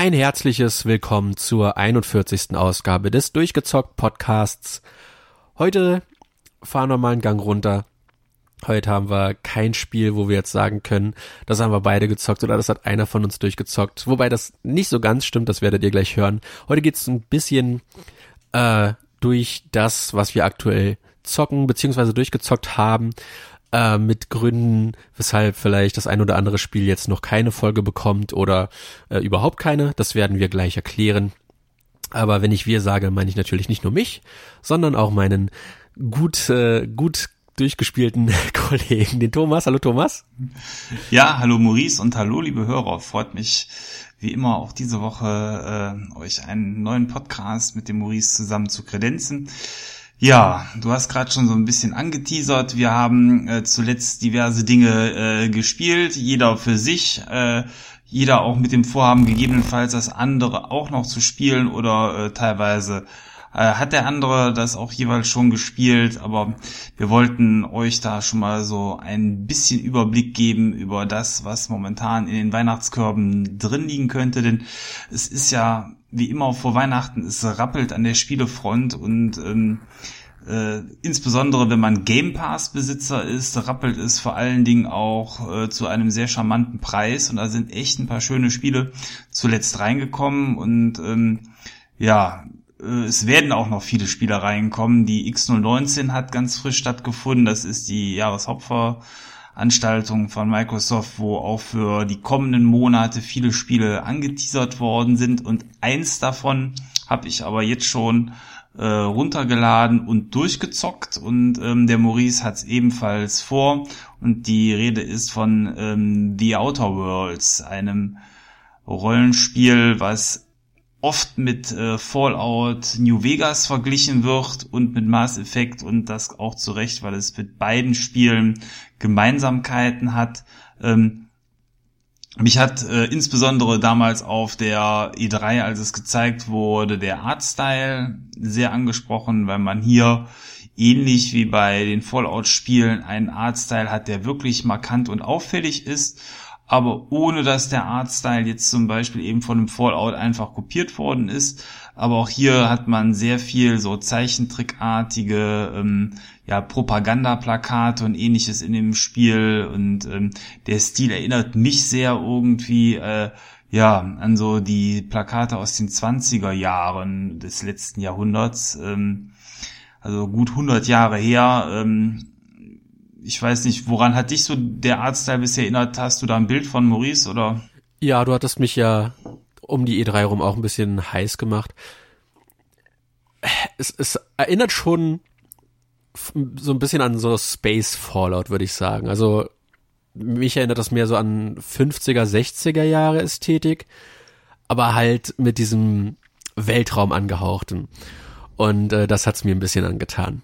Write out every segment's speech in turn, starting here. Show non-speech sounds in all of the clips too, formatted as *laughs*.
Ein herzliches Willkommen zur 41. Ausgabe des Durchgezockt Podcasts. Heute fahren wir mal einen Gang runter. Heute haben wir kein Spiel, wo wir jetzt sagen können, das haben wir beide gezockt oder das hat einer von uns durchgezockt. Wobei das nicht so ganz stimmt, das werdet ihr gleich hören. Heute geht's ein bisschen äh, durch das, was wir aktuell zocken beziehungsweise durchgezockt haben äh, mit Gründen, weshalb vielleicht das ein oder andere Spiel jetzt noch keine Folge bekommt oder äh, überhaupt keine. Das werden wir gleich erklären. Aber wenn ich wir sage, meine ich natürlich nicht nur mich, sondern auch meinen gut, äh, gut durchgespielten *laughs* Kollegen, den Thomas. Hallo Thomas. Ja, hallo Maurice und hallo liebe Hörer. Freut mich wie immer auch diese Woche äh, euch einen neuen Podcast mit dem Maurice zusammen zu kredenzen. Ja, du hast gerade schon so ein bisschen angeteasert. Wir haben äh, zuletzt diverse Dinge äh, gespielt, jeder für sich, äh, jeder auch mit dem Vorhaben gegebenenfalls das andere auch noch zu spielen oder äh, teilweise äh, hat der andere das auch jeweils schon gespielt, aber wir wollten euch da schon mal so ein bisschen Überblick geben über das, was momentan in den Weihnachtskörben drin liegen könnte, denn es ist ja wie immer vor Weihnachten, es rappelt an der Spielefront und ähm, äh, insbesondere wenn man Game Pass Besitzer ist, rappelt es vor allen Dingen auch äh, zu einem sehr charmanten Preis. Und da sind echt ein paar schöne Spiele zuletzt reingekommen. Und ähm, ja, äh, es werden auch noch viele Spiele reinkommen. Die X019 hat ganz frisch stattgefunden, das ist die Jahreshauptver Anstaltung von Microsoft, wo auch für die kommenden Monate viele Spiele angeteasert worden sind. Und eins davon habe ich aber jetzt schon äh, runtergeladen und durchgezockt. Und ähm, der Maurice hat es ebenfalls vor. Und die Rede ist von ähm, The Outer Worlds, einem Rollenspiel, was oft mit äh, Fallout New Vegas verglichen wird und mit Mass Effect und das auch zu Recht, weil es mit beiden Spielen Gemeinsamkeiten hat. Ähm, mich hat äh, insbesondere damals auf der E3, als es gezeigt wurde, der Artstyle sehr angesprochen, weil man hier ähnlich wie bei den Fallout-Spielen einen Artstyle hat, der wirklich markant und auffällig ist aber ohne dass der Artstyle jetzt zum Beispiel eben von dem Fallout einfach kopiert worden ist. Aber auch hier hat man sehr viel so Zeichentrickartige ähm, ja, Propagandaplakate und ähnliches in dem Spiel und ähm, der Stil erinnert mich sehr irgendwie äh, ja an so die Plakate aus den 20er Jahren des letzten Jahrhunderts. Ähm, also gut 100 Jahre her. Ähm, ich weiß nicht, woran hat dich so der Artstyle bisher erinnert? Hast du da ein Bild von Maurice oder? Ja, du hattest mich ja um die E3 rum auch ein bisschen heiß gemacht. Es, es erinnert schon so ein bisschen an so Space Fallout, würde ich sagen. Also mich erinnert das mehr so an 50er, 60er Jahre Ästhetik, aber halt mit diesem Weltraum angehauchten. Und äh, das hat's mir ein bisschen angetan.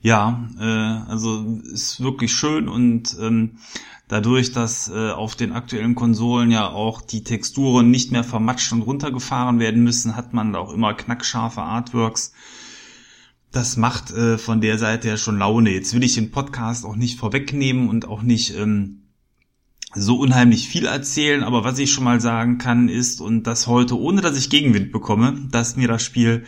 Ja, äh, also ist wirklich schön und ähm, dadurch, dass äh, auf den aktuellen Konsolen ja auch die Texturen nicht mehr vermatscht und runtergefahren werden müssen, hat man auch immer knackscharfe Artworks. Das macht äh, von der Seite ja schon Laune. Jetzt will ich den Podcast auch nicht vorwegnehmen und auch nicht ähm, so unheimlich viel erzählen, aber was ich schon mal sagen kann ist, und das heute ohne dass ich Gegenwind bekomme, dass mir das Spiel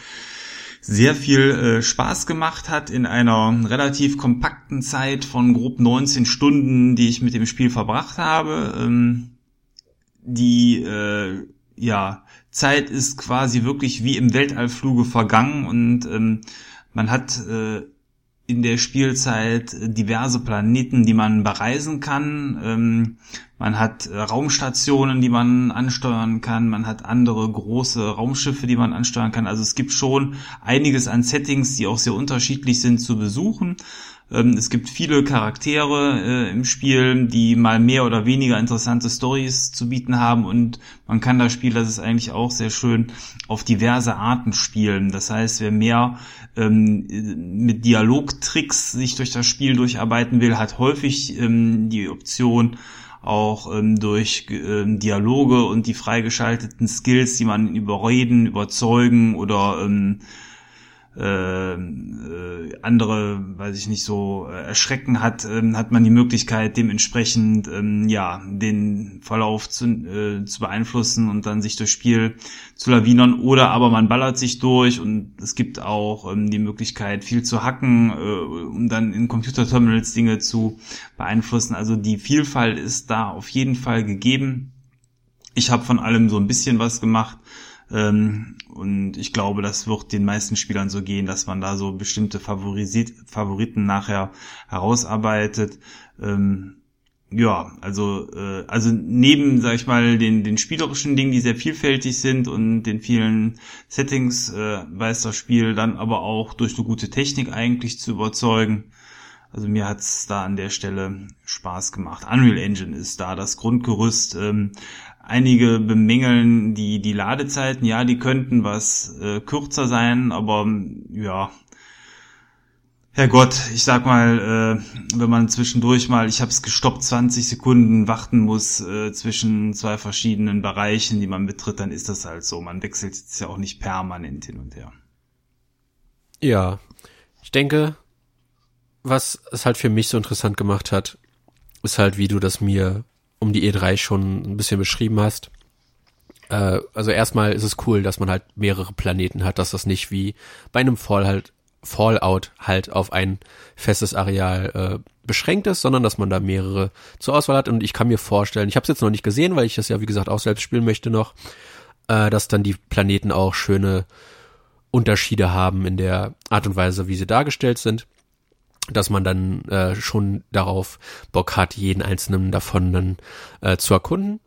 sehr viel äh, Spaß gemacht hat in einer relativ kompakten Zeit von grob 19 Stunden, die ich mit dem Spiel verbracht habe. Ähm, die äh, ja Zeit ist quasi wirklich wie im Weltallfluge vergangen und ähm, man hat äh, in der Spielzeit diverse Planeten, die man bereisen kann. Ähm, man hat äh, Raumstationen, die man ansteuern kann. Man hat andere große Raumschiffe, die man ansteuern kann. Also es gibt schon einiges an Settings, die auch sehr unterschiedlich sind zu besuchen. Ähm, es gibt viele Charaktere äh, im Spiel, die mal mehr oder weniger interessante Stories zu bieten haben und man kann das Spiel, das ist eigentlich auch sehr schön, auf diverse Arten spielen. Das heißt, wer mehr ähm, mit Dialogtricks sich durch das Spiel durcharbeiten will, hat häufig ähm, die Option, auch ähm, durch ähm, Dialoge und die freigeschalteten Skills, die man überreden, überzeugen oder ähm, äh, äh, andere, weiß ich nicht, so äh, erschrecken hat, äh, hat man die Möglichkeit, dementsprechend ähm, ja den Verlauf zu, äh, zu beeinflussen und dann sich durchs Spiel zu lawinern. Oder aber man ballert sich durch und es gibt auch ähm, die Möglichkeit, viel zu hacken, äh, um dann in Computerterminals Dinge zu beeinflussen. Also die Vielfalt ist da auf jeden Fall gegeben. Ich habe von allem so ein bisschen was gemacht. Ähm, und ich glaube, das wird den meisten Spielern so gehen, dass man da so bestimmte Favorisit Favoriten nachher herausarbeitet. Ähm, ja, also äh, also neben, sag ich mal, den den spielerischen Dingen, die sehr vielfältig sind und den vielen Settings äh, weiß das Spiel dann aber auch durch eine gute Technik eigentlich zu überzeugen. Also mir hat's da an der Stelle Spaß gemacht. Unreal Engine ist da das Grundgerüst. Ähm, Einige bemängeln die, die Ladezeiten, ja, die könnten was äh, kürzer sein, aber ja, Herrgott, ich sag mal, äh, wenn man zwischendurch mal, ich habe es gestoppt, 20 Sekunden warten muss äh, zwischen zwei verschiedenen Bereichen, die man betritt, dann ist das halt so. Man wechselt jetzt ja auch nicht permanent hin und her. Ja, ich denke, was es halt für mich so interessant gemacht hat, ist halt, wie du das mir um die E3 schon ein bisschen beschrieben hast. Äh, also erstmal ist es cool, dass man halt mehrere Planeten hat, dass das nicht wie bei einem Fall halt, Fallout halt auf ein festes Areal äh, beschränkt ist, sondern dass man da mehrere zur Auswahl hat. Und ich kann mir vorstellen, ich habe es jetzt noch nicht gesehen, weil ich das ja wie gesagt auch selbst spielen möchte noch, äh, dass dann die Planeten auch schöne Unterschiede haben in der Art und Weise, wie sie dargestellt sind dass man dann äh, schon darauf Bock hat, jeden einzelnen davon dann äh, zu erkunden.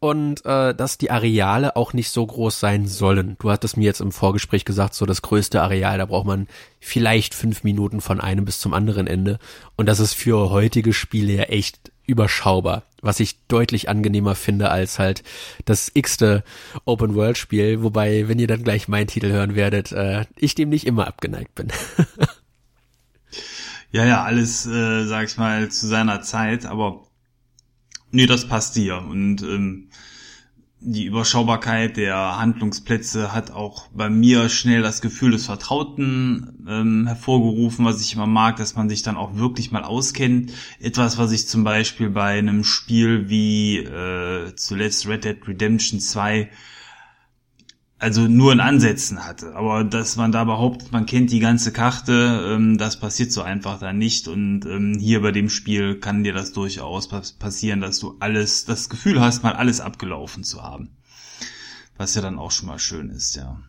Und äh, dass die Areale auch nicht so groß sein sollen. Du hattest mir jetzt im Vorgespräch gesagt, so das größte Areal, da braucht man vielleicht fünf Minuten von einem bis zum anderen Ende. Und das ist für heutige Spiele ja echt überschaubar, was ich deutlich angenehmer finde als halt das x-te Open-World-Spiel, wobei, wenn ihr dann gleich meinen Titel hören werdet, äh, ich dem nicht immer abgeneigt bin. *laughs* Ja, ja, alles, äh, sag ich mal, zu seiner Zeit, aber nee, das passt dir. Und ähm, die Überschaubarkeit der Handlungsplätze hat auch bei mir schnell das Gefühl des Vertrauten ähm, hervorgerufen, was ich immer mag, dass man sich dann auch wirklich mal auskennt. Etwas, was ich zum Beispiel bei einem Spiel wie äh, zuletzt Red Dead Redemption 2 also nur in Ansätzen hatte. Aber dass man da behauptet, man kennt die ganze Karte, ähm, das passiert so einfach da nicht. Und ähm, hier bei dem Spiel kann dir das durchaus passieren, dass du alles, das Gefühl hast, mal alles abgelaufen zu haben. Was ja dann auch schon mal schön ist, ja.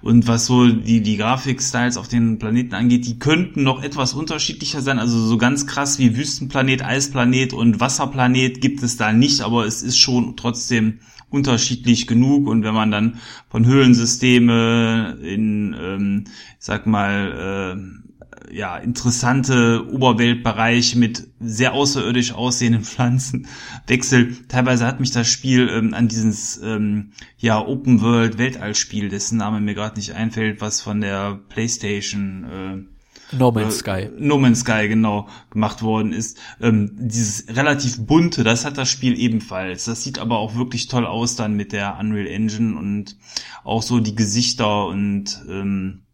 Und was so die, die Grafikstyles auf den Planeten angeht, die könnten noch etwas unterschiedlicher sein. Also so ganz krass wie Wüstenplanet, Eisplanet und Wasserplanet gibt es da nicht, aber es ist schon trotzdem unterschiedlich genug und wenn man dann von Höhlensysteme in, ähm, ich sag mal, äh, ja, interessante Oberweltbereiche mit sehr außerirdisch aussehenden *laughs* Pflanzen wechselt. Teilweise hat mich das Spiel ähm, an dieses ähm, ja, Open World Weltallspiel, dessen Name mir gerade nicht einfällt, was von der PlayStation äh, No Man's äh, Sky. No Man's Sky, genau, gemacht worden ist. Ähm, dieses relativ bunte, das hat das Spiel ebenfalls. Das sieht aber auch wirklich toll aus dann mit der Unreal Engine und auch so die Gesichter und ähm,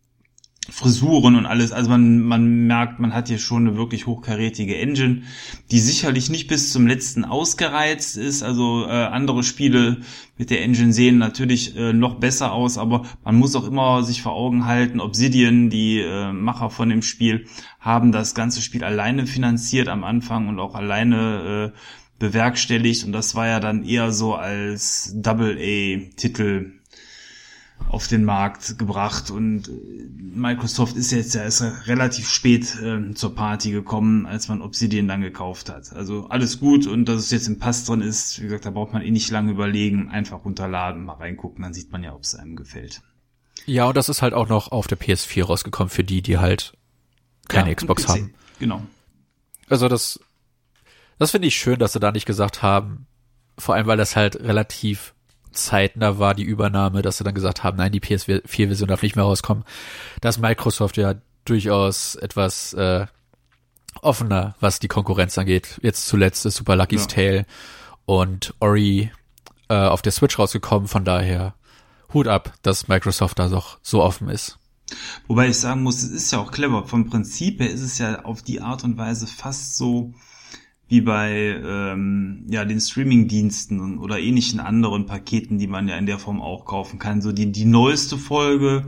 Frisuren und alles. Also man, man merkt, man hat hier schon eine wirklich hochkarätige Engine, die sicherlich nicht bis zum letzten ausgereizt ist. Also äh, andere Spiele mit der Engine sehen natürlich äh, noch besser aus, aber man muss auch immer sich vor Augen halten, Obsidian, die äh, Macher von dem Spiel, haben das ganze Spiel alleine finanziert am Anfang und auch alleine äh, bewerkstelligt. Und das war ja dann eher so als Double-A-Titel auf den Markt gebracht und äh, Microsoft ist jetzt ja erst relativ spät äh, zur Party gekommen, als man Obsidian dann gekauft hat. Also alles gut und dass es jetzt im Pass drin ist, wie gesagt, da braucht man eh nicht lange überlegen, einfach runterladen, mal reingucken, dann sieht man ja, ob es einem gefällt. Ja, und das ist halt auch noch auf der PS4 rausgekommen für die, die halt keine ja, Xbox haben. Genau. Also das, das finde ich schön, dass sie da nicht gesagt haben, vor allem weil das halt relativ zeitnah war die Übernahme, dass sie dann gesagt haben, nein, die PS4-Version darf nicht mehr rauskommen. Dass Microsoft ja durchaus etwas äh, offener, was die Konkurrenz angeht. Jetzt zuletzt ist Super Lucky's ja. Tale und Ori äh, auf der Switch rausgekommen, von daher Hut ab, dass Microsoft da doch so offen ist. Wobei ich sagen muss, es ist ja auch clever. Vom Prinzip her ist es ja auf die Art und Weise fast so wie bei ähm, ja den Streaming-Diensten oder ähnlichen anderen Paketen, die man ja in der Form auch kaufen kann. So die die neueste Folge,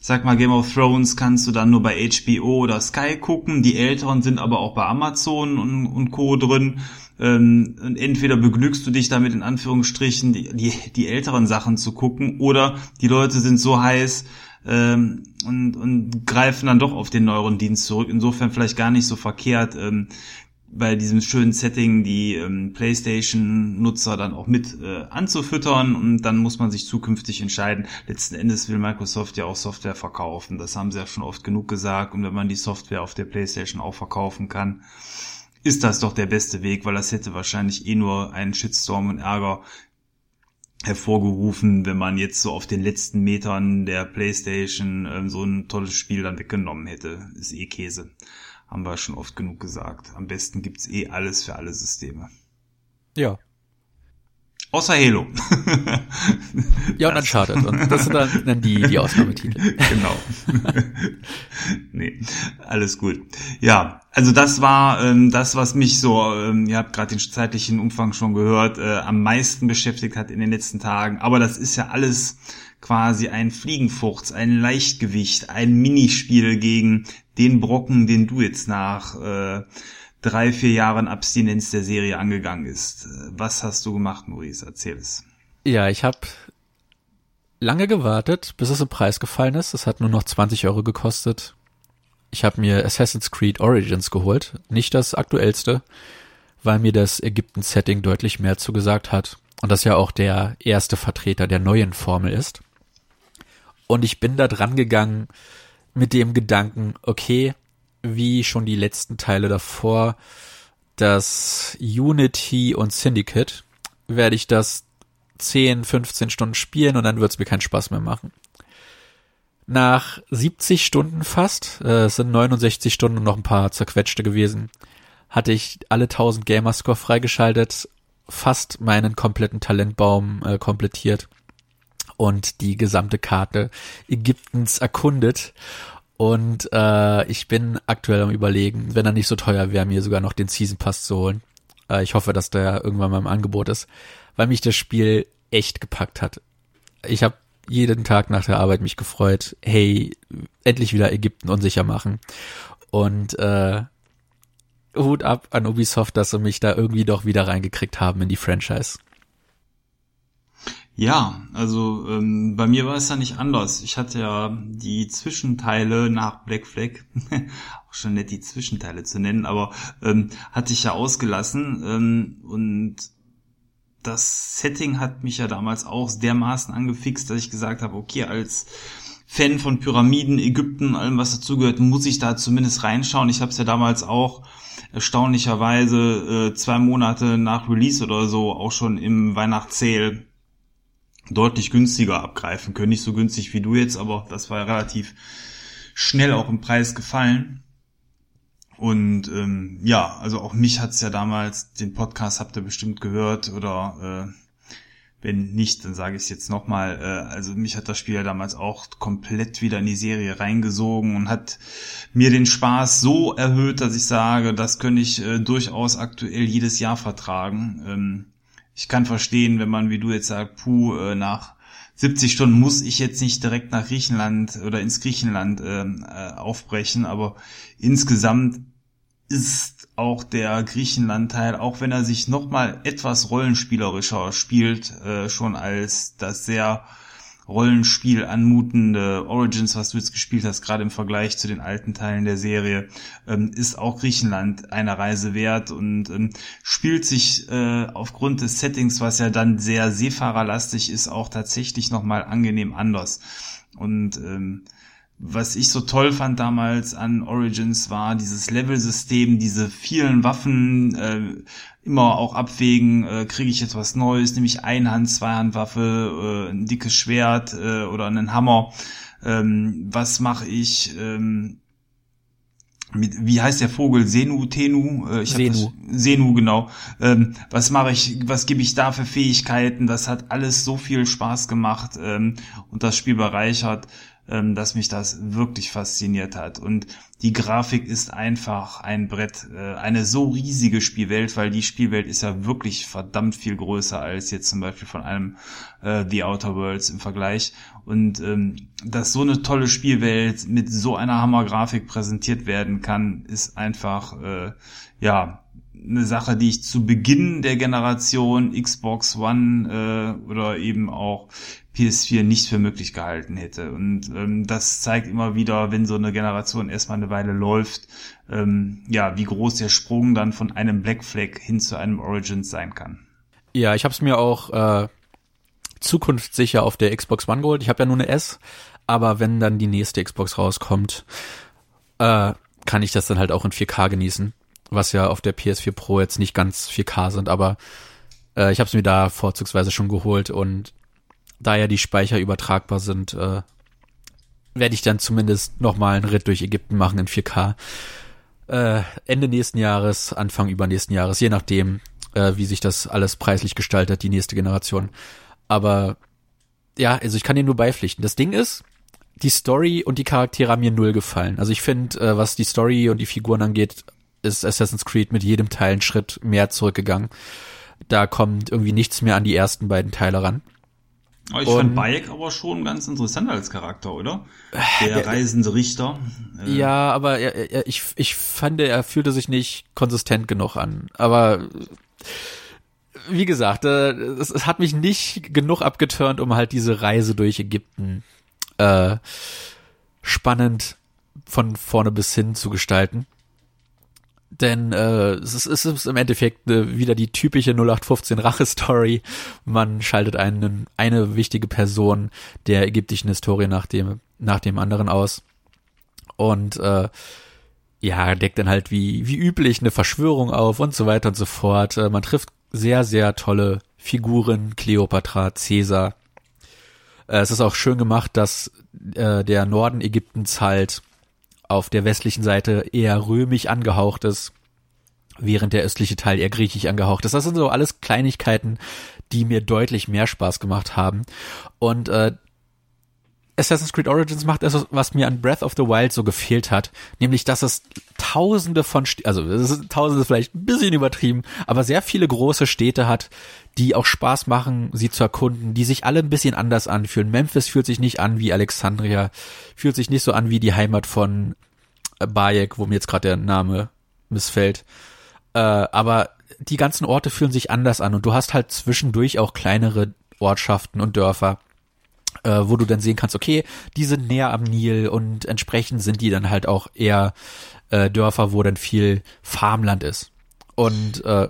sag mal Game of Thrones, kannst du dann nur bei HBO oder Sky gucken. Die älteren sind aber auch bei Amazon und, und Co drin. Ähm, und entweder begnügst du dich damit in Anführungsstrichen die, die die älteren Sachen zu gucken oder die Leute sind so heiß ähm, und, und greifen dann doch auf den neueren Dienst zurück. Insofern vielleicht gar nicht so verkehrt, ähm, bei diesem schönen Setting die ähm, PlayStation-Nutzer dann auch mit äh, anzufüttern und dann muss man sich zukünftig entscheiden. Letzten Endes will Microsoft ja auch Software verkaufen. Das haben sie ja schon oft genug gesagt. Und wenn man die Software auf der PlayStation auch verkaufen kann, ist das doch der beste Weg, weil das hätte wahrscheinlich eh nur einen Shitstorm und Ärger hervorgerufen, wenn man jetzt so auf den letzten Metern der PlayStation ähm, so ein tolles Spiel dann weggenommen hätte. Ist eh Käse. Haben wir schon oft genug gesagt. Am besten gibt's eh alles für alle Systeme. Ja. Außer Halo. *laughs* ja, und Uncharted. Und das sind dann, die, die Ausnahmetitel. *laughs* Genau. *laughs* nee, alles gut. Ja, also das war ähm, das, was mich so, ähm, ihr habt gerade den zeitlichen Umfang schon gehört, äh, am meisten beschäftigt hat in den letzten Tagen. Aber das ist ja alles quasi ein Fliegenfurz, ein Leichtgewicht, ein Minispiel gegen den Brocken, den du jetzt nach äh, drei, vier Jahren Abstinenz der Serie angegangen ist. Was hast du gemacht, Maurice? Erzähl es. Ja, ich habe lange gewartet, bis es im Preis gefallen ist. Es hat nur noch 20 Euro gekostet. Ich habe mir Assassin's Creed Origins geholt. Nicht das aktuellste, weil mir das Ägypten-Setting deutlich mehr zugesagt hat. Und das ja auch der erste Vertreter der neuen Formel ist. Und ich bin da dran gegangen mit dem Gedanken, okay, wie schon die letzten Teile davor, das Unity und Syndicate, werde ich das 10, 15 Stunden spielen und dann wird es mir keinen Spaß mehr machen. Nach 70 Stunden fast, äh, es sind 69 Stunden und noch ein paar zerquetschte gewesen, hatte ich alle 1000 Gamerscore freigeschaltet, fast meinen kompletten Talentbaum äh, komplettiert und die gesamte Karte Ägyptens erkundet. Und äh, ich bin aktuell am überlegen, wenn er nicht so teuer wäre, mir sogar noch den Season Pass zu holen. Äh, ich hoffe, dass der irgendwann mal im Angebot ist, weil mich das Spiel echt gepackt hat. Ich habe jeden Tag nach der Arbeit mich gefreut, hey, endlich wieder Ägypten unsicher machen. Und äh, Hut ab an Ubisoft, dass sie mich da irgendwie doch wieder reingekriegt haben in die Franchise. Ja, also ähm, bei mir war es ja nicht anders. Ich hatte ja die Zwischenteile nach Black Flag, *laughs* auch schon nett die Zwischenteile zu nennen, aber ähm, hatte ich ja ausgelassen ähm, und das Setting hat mich ja damals auch dermaßen angefixt, dass ich gesagt habe, okay, als Fan von Pyramiden, Ägypten, allem was dazugehört, muss ich da zumindest reinschauen. Ich habe es ja damals auch erstaunlicherweise äh, zwei Monate nach Release oder so auch schon im Weihnachtssale deutlich günstiger abgreifen können. Nicht so günstig wie du jetzt, aber das war relativ schnell auch im Preis gefallen. Und ähm, ja, also auch mich hat's ja damals, den Podcast habt ihr bestimmt gehört oder äh, wenn nicht, dann sage ich es jetzt nochmal. Äh, also mich hat das Spiel ja damals auch komplett wieder in die Serie reingesogen und hat mir den Spaß so erhöht, dass ich sage, das könnte ich äh, durchaus aktuell jedes Jahr vertragen. Ähm, ich kann verstehen, wenn man, wie du jetzt sagst, puh, äh, nach 70 Stunden muss ich jetzt nicht direkt nach Griechenland oder ins Griechenland ähm, äh, aufbrechen, aber insgesamt ist auch der Griechenland-Teil, auch wenn er sich nochmal etwas rollenspielerischer spielt, äh, schon als das sehr Rollenspiel anmutende Origins, was du jetzt gespielt hast, gerade im Vergleich zu den alten Teilen der Serie, ähm, ist auch Griechenland eine Reise wert und ähm, spielt sich äh, aufgrund des Settings, was ja dann sehr seefahrerlastig ist, auch tatsächlich nochmal angenehm anders. Und ähm, was ich so toll fand damals an Origins war dieses Level-System, diese vielen Waffen, äh, immer auch abwägen, äh, kriege ich jetzt was Neues, nämlich Einhand, Zweihandwaffe, äh, ein dickes Schwert äh, oder einen Hammer. Ähm, was mache ich? Ähm, mit, wie heißt der Vogel? Senu, Tenu? Äh, ich Senu. Das, Senu, genau. Ähm, was mache ich, was gebe ich da für Fähigkeiten? Das hat alles so viel Spaß gemacht ähm, und das Spiel bereichert. Ähm, dass mich das wirklich fasziniert hat. Und die Grafik ist einfach ein Brett, äh, eine so riesige Spielwelt, weil die Spielwelt ist ja wirklich verdammt viel größer als jetzt zum Beispiel von einem äh, The Outer Worlds im Vergleich. Und ähm, dass so eine tolle Spielwelt mit so einer Hammergrafik präsentiert werden kann, ist einfach äh, ja eine Sache, die ich zu Beginn der Generation Xbox One äh, oder eben auch PS4 nicht für möglich gehalten hätte. Und ähm, das zeigt immer wieder, wenn so eine Generation erstmal eine Weile läuft, ähm, ja, wie groß der Sprung dann von einem Black Flag hin zu einem Origins sein kann. Ja, ich habe es mir auch äh, zukunftssicher auf der Xbox One geholt. Ich habe ja nur eine S, aber wenn dann die nächste Xbox rauskommt, äh, kann ich das dann halt auch in 4K genießen, was ja auf der PS4 Pro jetzt nicht ganz 4K sind, aber äh, ich habe es mir da vorzugsweise schon geholt und da ja die Speicher übertragbar sind, äh, werde ich dann zumindest nochmal einen Ritt durch Ägypten machen in 4K. Äh, Ende nächsten Jahres, Anfang übernächsten Jahres, je nachdem, äh, wie sich das alles preislich gestaltet, die nächste Generation. Aber ja, also ich kann dir nur beipflichten. Das Ding ist, die Story und die Charaktere haben mir null gefallen. Also ich finde, äh, was die Story und die Figuren angeht, ist Assassin's Creed mit jedem Teil einen Schritt mehr zurückgegangen. Da kommt irgendwie nichts mehr an die ersten beiden Teile ran. Aber ich und, fand Bayek aber schon ganz interessant als Charakter, oder? Der, der reisende Richter. Äh. Ja, aber er, er, ich, ich fand, er fühlte sich nicht konsistent genug an. Aber wie gesagt, äh, es, es hat mich nicht genug abgeturnt, um halt diese Reise durch Ägypten äh, spannend von vorne bis hin zu gestalten. Denn äh, es, ist, es ist im Endeffekt äh, wieder die typische 0815 Rache-Story. Man schaltet einen, eine wichtige Person der ägyptischen Historie nach dem, nach dem anderen aus. Und äh, ja, deckt dann halt wie, wie üblich eine Verschwörung auf und so weiter und so fort. Äh, man trifft sehr, sehr tolle Figuren, Cleopatra, Caesar. Äh, es ist auch schön gemacht, dass äh, der Norden Ägyptens halt auf der westlichen Seite eher römisch angehaucht ist, während der östliche Teil eher griechisch angehaucht ist. Das sind so alles Kleinigkeiten, die mir deutlich mehr Spaß gemacht haben. Und äh, Assassin's Creed Origins macht es, was mir an Breath of the Wild so gefehlt hat, nämlich dass es tausende von, St also es ist tausende vielleicht ein bisschen übertrieben, aber sehr viele große Städte hat, die auch Spaß machen, sie zu erkunden, die sich alle ein bisschen anders anfühlen. Memphis fühlt sich nicht an wie Alexandria, fühlt sich nicht so an wie die Heimat von Bayek, wo mir jetzt gerade der Name missfällt. Äh, aber die ganzen Orte fühlen sich anders an und du hast halt zwischendurch auch kleinere Ortschaften und Dörfer äh, wo du dann sehen kannst, okay, die sind näher am Nil und entsprechend sind die dann halt auch eher äh, Dörfer, wo dann viel Farmland ist. Und äh,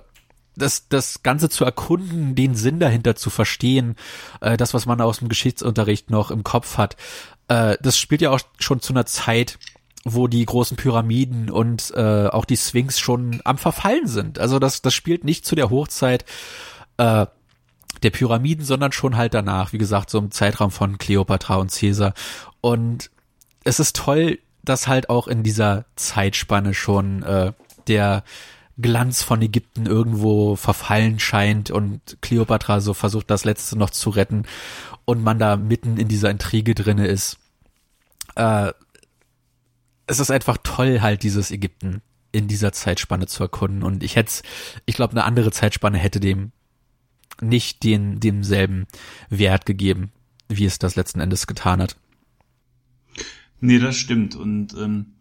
das, das Ganze zu erkunden, den Sinn dahinter zu verstehen, äh, das, was man aus dem Geschichtsunterricht noch im Kopf hat, äh, das spielt ja auch schon zu einer Zeit, wo die großen Pyramiden und äh, auch die Sphinx schon am Verfallen sind. Also das, das spielt nicht zu der Hochzeit äh, der Pyramiden, sondern schon halt danach, wie gesagt, so im Zeitraum von Cleopatra und Caesar. Und es ist toll, dass halt auch in dieser Zeitspanne schon äh, der Glanz von Ägypten irgendwo verfallen scheint und Cleopatra so versucht, das Letzte noch zu retten und man da mitten in dieser Intrige drinne ist. Äh, es ist einfach toll, halt dieses Ägypten in dieser Zeitspanne zu erkunden und ich hätte, ich glaube, eine andere Zeitspanne hätte dem nicht den demselben Wert gegeben, wie es das letzten Endes getan hat. Nee, das stimmt. Und ähm,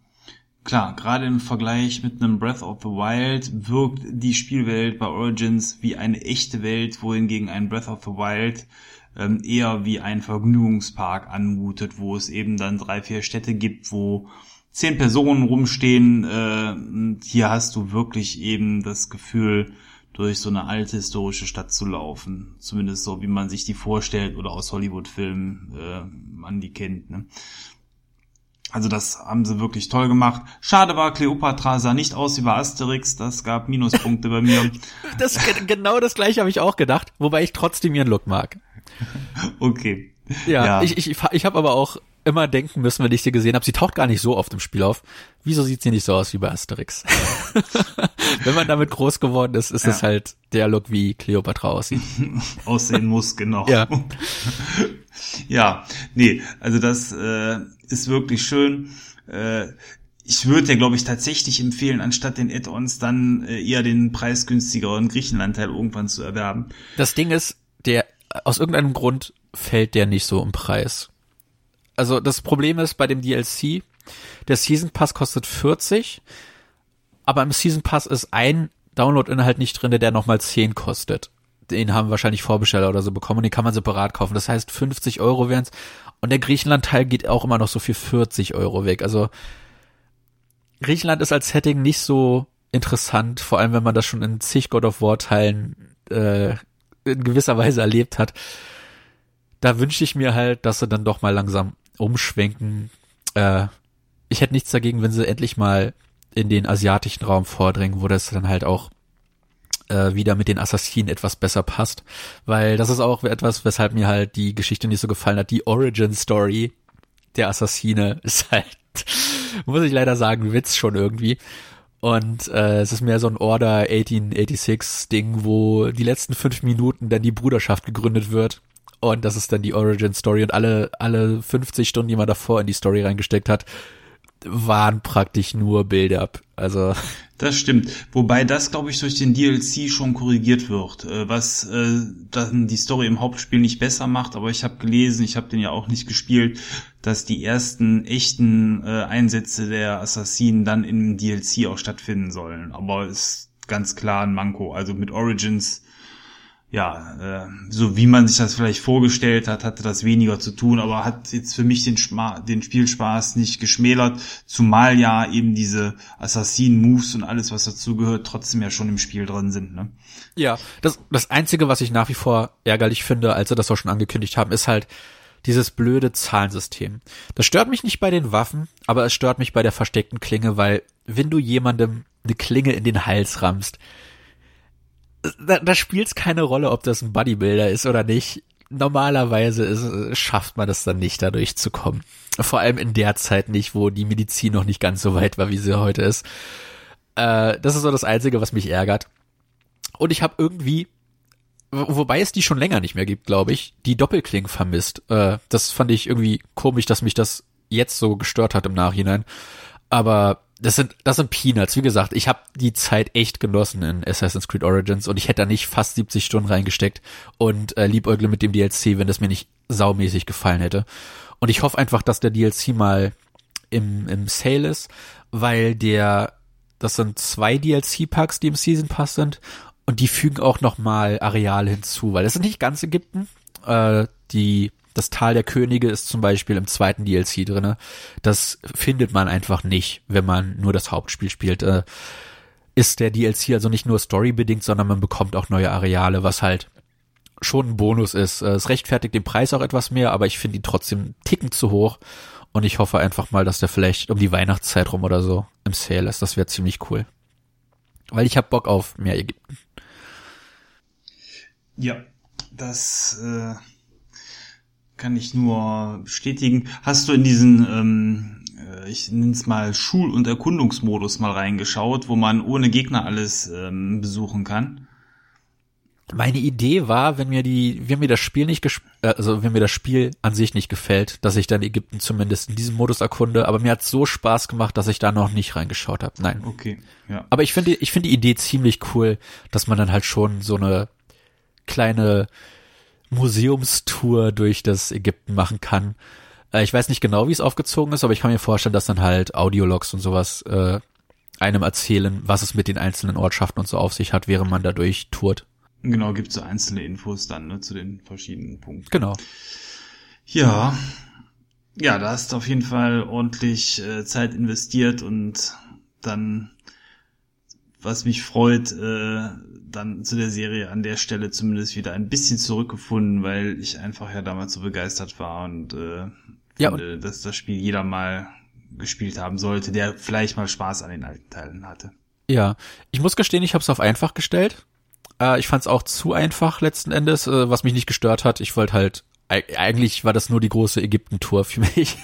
klar, gerade im Vergleich mit einem Breath of the Wild wirkt die Spielwelt bei Origins wie eine echte Welt, wohingegen ein Breath of the Wild ähm, eher wie ein Vergnügungspark anmutet, wo es eben dann drei, vier Städte gibt, wo zehn Personen rumstehen. Äh, und hier hast du wirklich eben das Gefühl, durch so eine alte historische Stadt zu laufen. Zumindest so, wie man sich die vorstellt oder aus Hollywood-Filmen äh, man die kennt. Ne? Also das haben sie wirklich toll gemacht. Schade war, Cleopatra sah nicht aus wie bei Asterix. Das gab Minuspunkte bei mir. *laughs* Das, genau das gleiche habe ich auch gedacht, wobei ich trotzdem ihren Look mag. Okay. Ja, ja. ich, ich, ich habe aber auch immer denken müssen, wenn ich sie gesehen habe, sie taucht gar nicht so oft im Spiel auf. Wieso sieht sie nicht so aus wie bei Asterix? *laughs* wenn man damit groß geworden ist, ist Ja. es halt der Look, wie Cleopatra aussieht. *laughs* aussehen muss, genau. Ja. *laughs* ja, nee, also das äh, ist wirklich schön. Äh, ich würde ja, glaube ich, tatsächlich empfehlen, anstatt den Add-ons dann äh, eher den preisgünstigeren Griechenland-Teil irgendwann zu erwerben. Das Ding ist, der, aus irgendeinem Grund fällt der nicht so im Preis. Also das Problem ist bei dem DLC, der Season Pass kostet 40, aber im Season Pass ist ein Download-Inhalt nicht drin, der nochmal 10 kostet. Den haben wahrscheinlich Vorbesteller oder so bekommen und den kann man separat kaufen. Das heißt 50 Euro wären's. Und der Griechenland-Teil geht auch immer noch so für 40 Euro weg. Also Griechenland ist als Setting nicht so interessant, vor allem wenn man das schon in zig God of War Teilen äh, in gewisser Weise erlebt hat. Da wünsche ich mir halt, dass sie dann doch mal langsam umschwenken. Äh, ich hätte nichts dagegen, wenn sie endlich mal in den asiatischen Raum vordringen, wo das dann halt auch äh, wieder mit den Assassinen etwas besser passt. Weil das ist auch etwas, weshalb mir halt die Geschichte nicht so gefallen hat. Die Origin Story der Assassine *laughs* ist halt, muss ich leider sagen, Witz schon irgendwie. Und äh, es ist mehr so ein Order 1886 Ding, wo die letzten fünf Minuten dann die Bruderschaft gegründet wird. Und das ist dann die Origin Story und alle, alle 50 Stunden, die man davor in die Story reingesteckt hat, waren praktisch nur Build-up. Also, *laughs* Das stimmt. Wobei das, glaube ich, durch den DLC schon korrigiert wird, äh, was äh, dann die Story im Hauptspiel nicht besser macht. Aber ich habe gelesen, ich habe den ja auch nicht gespielt, dass die ersten echten äh, Einsätze der Assassinen dann im DLC auch stattfinden sollen. Aber ist ganz klar ein Manko. Also mit Origins ja, äh, so wie man sich das vielleicht vorgestellt hat, hatte das weniger zu tun, aber hat jetzt für mich den, Schma den Spielspaß nicht geschmälert, zumal ja eben diese Assassinen-Moves und alles, was dazugehört, trotzdem ja schon im Spiel drin sind. Ne? ja, das, das Einzige, was ich nach wie vor ärgerlich finde, als sie das auch schon angekündigt haben, ist halt dieses blöde Zahlensystem. Das stört mich nicht bei den Waffen, aber es stört mich bei der versteckten Klinge, weil wenn du jemandem eine Klinge in den Hals rammst, da, da spielt es keine Rolle, ob das ein Bodybuilder ist oder nicht. Normalerweise ist, schafft man das dann nicht, da durchzukommen. Vor allem in der Zeit nicht, wo die Medizin noch nicht ganz so weit war, wie sie heute ist. Äh, das ist so das Einzige, was mich ärgert. Und ich habe irgendwie, wo- wobei es die schon länger nicht mehr gibt, glaube ich, die Doppelklingen vermisst. Äh, das fand ich irgendwie komisch, dass mich das jetzt so gestört hat im Nachhinein. Aber das sind, das sind Peanuts. Wie gesagt, ich habe die Zeit echt genossen in Assassin's Creed Origins und ich hätte da nicht fast 70 Stunden reingesteckt und äh, liebäugle mit dem DLC, wenn das mir nicht saumäßig gefallen hätte. Und ich hoffe einfach, dass der DLC mal im, im Sale ist, weil der, das sind zwei DLC-Packs, die im Season Pass sind und die fügen auch nochmal Areale hinzu, weil das sind nicht ganz Ägypten. Äh, die, das Tal der Könige ist zum Beispiel im zweiten DLC drinne. Das findet man einfach nicht, wenn man nur das Hauptspiel spielt. Äh, ist der DLC also nicht nur storybedingt, sondern man bekommt auch neue Areale, was halt schon ein Bonus ist. Äh, Es rechtfertigt den Preis auch etwas mehr, aber ich finde ihn trotzdem einen Ticken zu hoch. Und ich hoffe einfach mal, dass der vielleicht um die Weihnachtszeit rum oder so im Sale ist. Das wäre ziemlich cool. Weil ich hab Bock auf mehr Ägypten. Ja, das äh, kann ich nur bestätigen. Hast du in diesen, ähm, äh, ich nenne es mal Schul- und Erkundungsmodus mal reingeschaut, wo man ohne Gegner alles ähm, besuchen kann? Meine Idee war, wenn mir die, wenn mir das Spiel nicht, ges äh, also wenn mir das Spiel an sich nicht gefällt, dass ich dann Ägypten zumindest in diesem Modus erkunde. Aber mir hat so Spaß gemacht, dass ich da noch nicht reingeschaut habe. Nein. Okay, ja. Aber ich finde, ich finde die Idee ziemlich cool, dass man dann halt schon so eine kleine Museumstour durch das Ägypten machen kann. Äh, ich weiß nicht genau, wie es aufgezogen ist, aber ich kann mir vorstellen, dass dann halt Audiologs und sowas äh, einem erzählen, was es mit den einzelnen Ortschaften und so auf sich hat, während man da durchtourt. Genau, gibt so einzelne Infos dann ne, zu den verschiedenen Punkten. Genau. Ja, ja, da hast du auf jeden Fall ordentlich äh, Zeit investiert und dann, was mich freut, äh, dann zu der Serie an der Stelle zumindest wieder ein bisschen zurückgefunden, weil ich einfach ja damals so begeistert war und äh, Ja, finde, dass das Spiel jeder mal gespielt haben sollte, der vielleicht mal Spaß an den alten Teilen hatte. Ja, ich muss gestehen, ich habe es auf einfach gestellt. Äh, ich fand es auch zu einfach letzten Endes, äh, was mich nicht gestört hat. Ich wollte halt eigentlich war das nur die große Ägypten-Tour für *laughs* mich.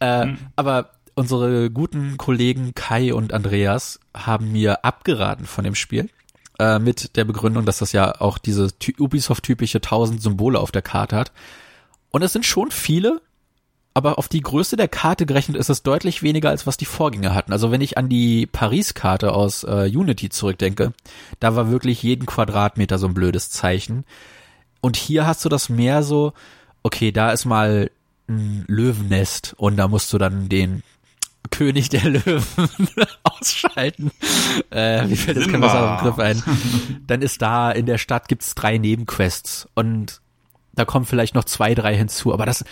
äh, mhm. Aber unsere guten Kollegen Kai und Andreas haben mir abgeraten von dem Spiel äh, mit der Begründung, dass das ja auch diese Ubisoft-typische 1000 Symbole auf der Karte hat. Und es sind schon viele, aber auf die Größe der Karte gerechnet ist es deutlich weniger, als was die Vorgänger hatten. Also wenn ich an die Paris-Karte aus äh, Unity zurückdenke, da war wirklich jeden Quadratmeter so ein blödes Zeichen. Und hier hast du das mehr so, okay, da ist mal ein Löwennest und da musst du dann den König der Löwen *laughs* ausschalten. Äh, wie fällt das kein besserer Begriff ein? *laughs* Dann ist da in der Stadt gibt's drei Nebenquests und da kommen vielleicht noch zwei, drei hinzu. Aber das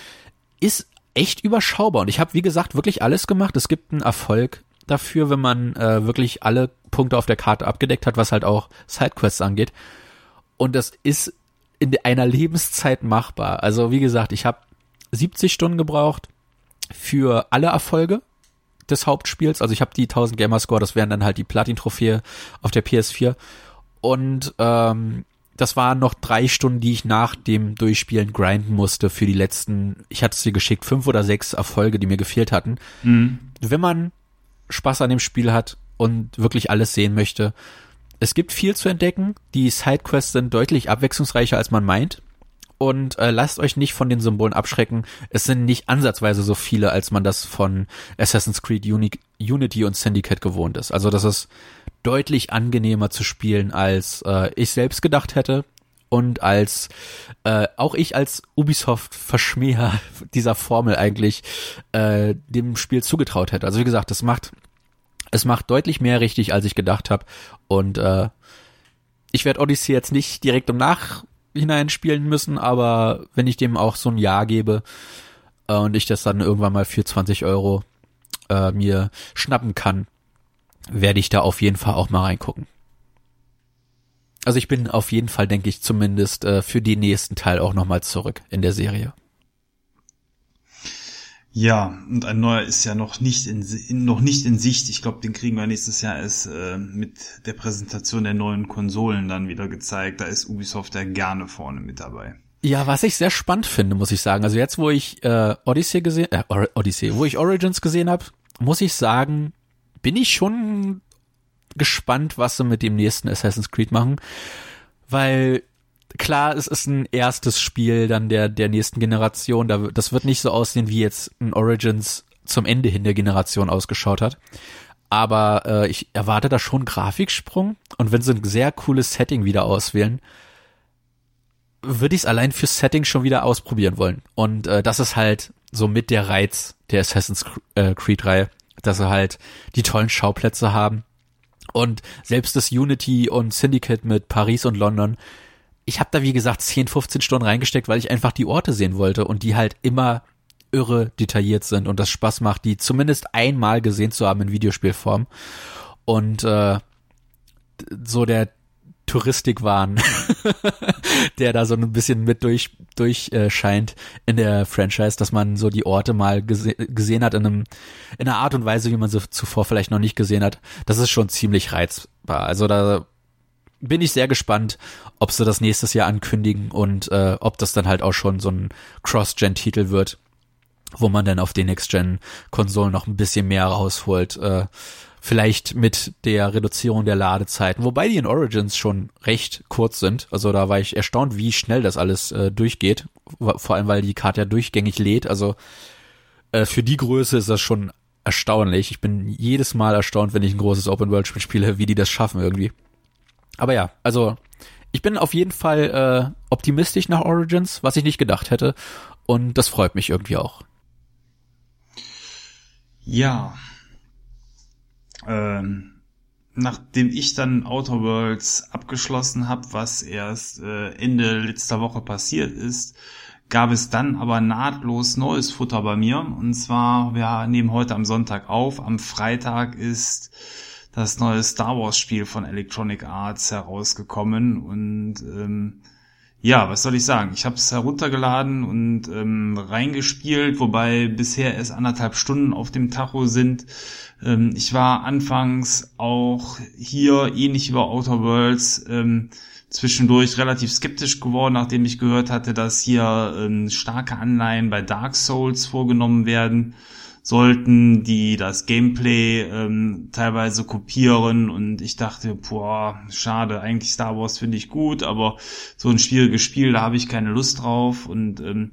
ist echt überschaubar. Und ich habe, wie gesagt, wirklich alles gemacht. Es gibt einen Erfolg dafür, wenn man äh, wirklich alle Punkte auf der Karte abgedeckt hat, was halt auch Sidequests angeht. Und das ist in einer Lebenszeit machbar. Also wie gesagt, ich habe 70 Stunden gebraucht für alle Erfolge des Hauptspiels. Also ich habe die 1000 Gamer Score, das wären dann halt die Platin-Trophäe auf der PS4. Und ähm, das waren noch drei Stunden, die ich nach dem Durchspielen grinden musste für die letzten, ich hatte sie geschickt, fünf oder sechs Erfolge, die mir gefehlt hatten. Mhm. Wenn man Spaß an dem Spiel hat und wirklich alles sehen möchte, es gibt viel zu entdecken. Die Sidequests sind deutlich abwechslungsreicher, als man meint. Und äh, lasst euch nicht von den Symbolen abschrecken. Es sind nicht ansatzweise so viele, als man das von Assassin's Creed Uni Unity und Syndicate gewohnt ist. Also das ist deutlich angenehmer zu spielen, als äh, ich selbst gedacht hätte und als äh, auch ich als Ubisoft-Verschmäher *laughs* dieser Formel eigentlich äh, dem Spiel zugetraut hätte. Also wie gesagt, das macht es macht deutlich mehr richtig, als ich gedacht habe. Und äh, ich werde Odyssey jetzt nicht direkt im Nachhinein spielen müssen, aber wenn ich dem auch so ein Jahr gebe äh, und ich das dann irgendwann mal für 20 Euro äh, mir schnappen kann, werde ich da auf jeden Fall auch mal reingucken. Also ich bin auf jeden Fall, denke ich, zumindest äh, für den nächsten Teil auch nochmal zurück in der Serie. Ja, und ein neuer ist ja noch nicht in, in noch nicht in Sicht. Ich glaube, den kriegen wir nächstes Jahr erst äh, mit der Präsentation der neuen Konsolen dann wieder gezeigt. Da ist Ubisoft ja gerne vorne mit dabei. Ja, was ich sehr spannend finde, muss ich sagen. Also jetzt, wo ich äh, Odyssey gesehen, äh, Odyssey, wo ich Origins gesehen habe, muss ich sagen, bin ich schon gespannt, was sie mit dem nächsten Assassin's Creed machen, weil klar, es ist ein erstes Spiel dann der der nächsten Generation, da, das wird nicht so aussehen, wie jetzt ein Origins zum Ende hin der Generation ausgeschaut hat. Aber äh, ich erwarte da schon Grafiksprung und wenn sie ein sehr cooles Setting wieder auswählen, würde ich es allein fürs Setting schon wieder ausprobieren wollen. Und äh, das ist halt so mit der Reiz der Assassin's äh, Creed-Reihe dass sie halt die tollen Schauplätze haben. Und selbst das Unity und Syndicate mit Paris und London, ich habe da wie gesagt 10, 15 Stunden reingesteckt, weil ich einfach die Orte sehen wollte und die halt immer irre detailliert sind und das Spaß macht, die zumindest einmal gesehen zu haben in Videospielform. Und äh, so der Touristik-Wahn, *laughs* der da so ein bisschen mit durch, durch äh, scheint in der Franchise, dass man so die Orte mal gese gesehen hat in einem, in einer Art und Weise, wie man sie zuvor vielleicht noch nicht gesehen hat. Das ist schon ziemlich reizbar. Also da bin ich sehr gespannt, ob sie das nächstes Jahr ankündigen und äh, ob das dann halt auch schon so ein Cross-Gen-Titel wird, wo man dann auf den Next-Gen-Konsolen noch ein bisschen mehr rausholt. Äh, Vielleicht mit der Reduzierung der Ladezeiten, wobei die in Origins schon recht kurz sind. Also da war ich erstaunt, wie schnell das alles äh, durchgeht. Vor allem, weil die Karte ja durchgängig lädt. Also äh, für die Größe ist das schon erstaunlich. Ich bin jedes Mal erstaunt, wenn ich ein großes Open-World-Spiel spiele, wie die das schaffen irgendwie. Aber ja, also ich bin auf jeden Fall äh, optimistisch nach Origins, was ich nicht gedacht hätte. Und das freut mich irgendwie auch. Ja, ähm, nachdem ich dann Outer Worlds abgeschlossen habe, was erst äh, Ende letzter Woche passiert ist, gab es dann aber nahtlos neues Futter bei mir. Und zwar, wir nehmen heute am Sonntag auf. Am Freitag ist das neue Star Wars Spiel von Electronic Arts herausgekommen und ähm, ja, was soll ich sagen? Ich habe es heruntergeladen und ähm, reingespielt, wobei bisher erst anderthalb Stunden auf dem Tacho sind. Ähm, ich war anfangs auch hier ähnlich über Outer Worlds ähm, zwischendurch relativ skeptisch geworden, nachdem ich gehört hatte, dass hier ähm, starke Anleihen bei Dark Souls vorgenommen werden sollten, die das Gameplay ähm, teilweise kopieren und ich dachte, boah, schade, eigentlich Star Wars finde ich gut, aber so ein schwieriges Spiel, da habe ich keine Lust drauf und ähm,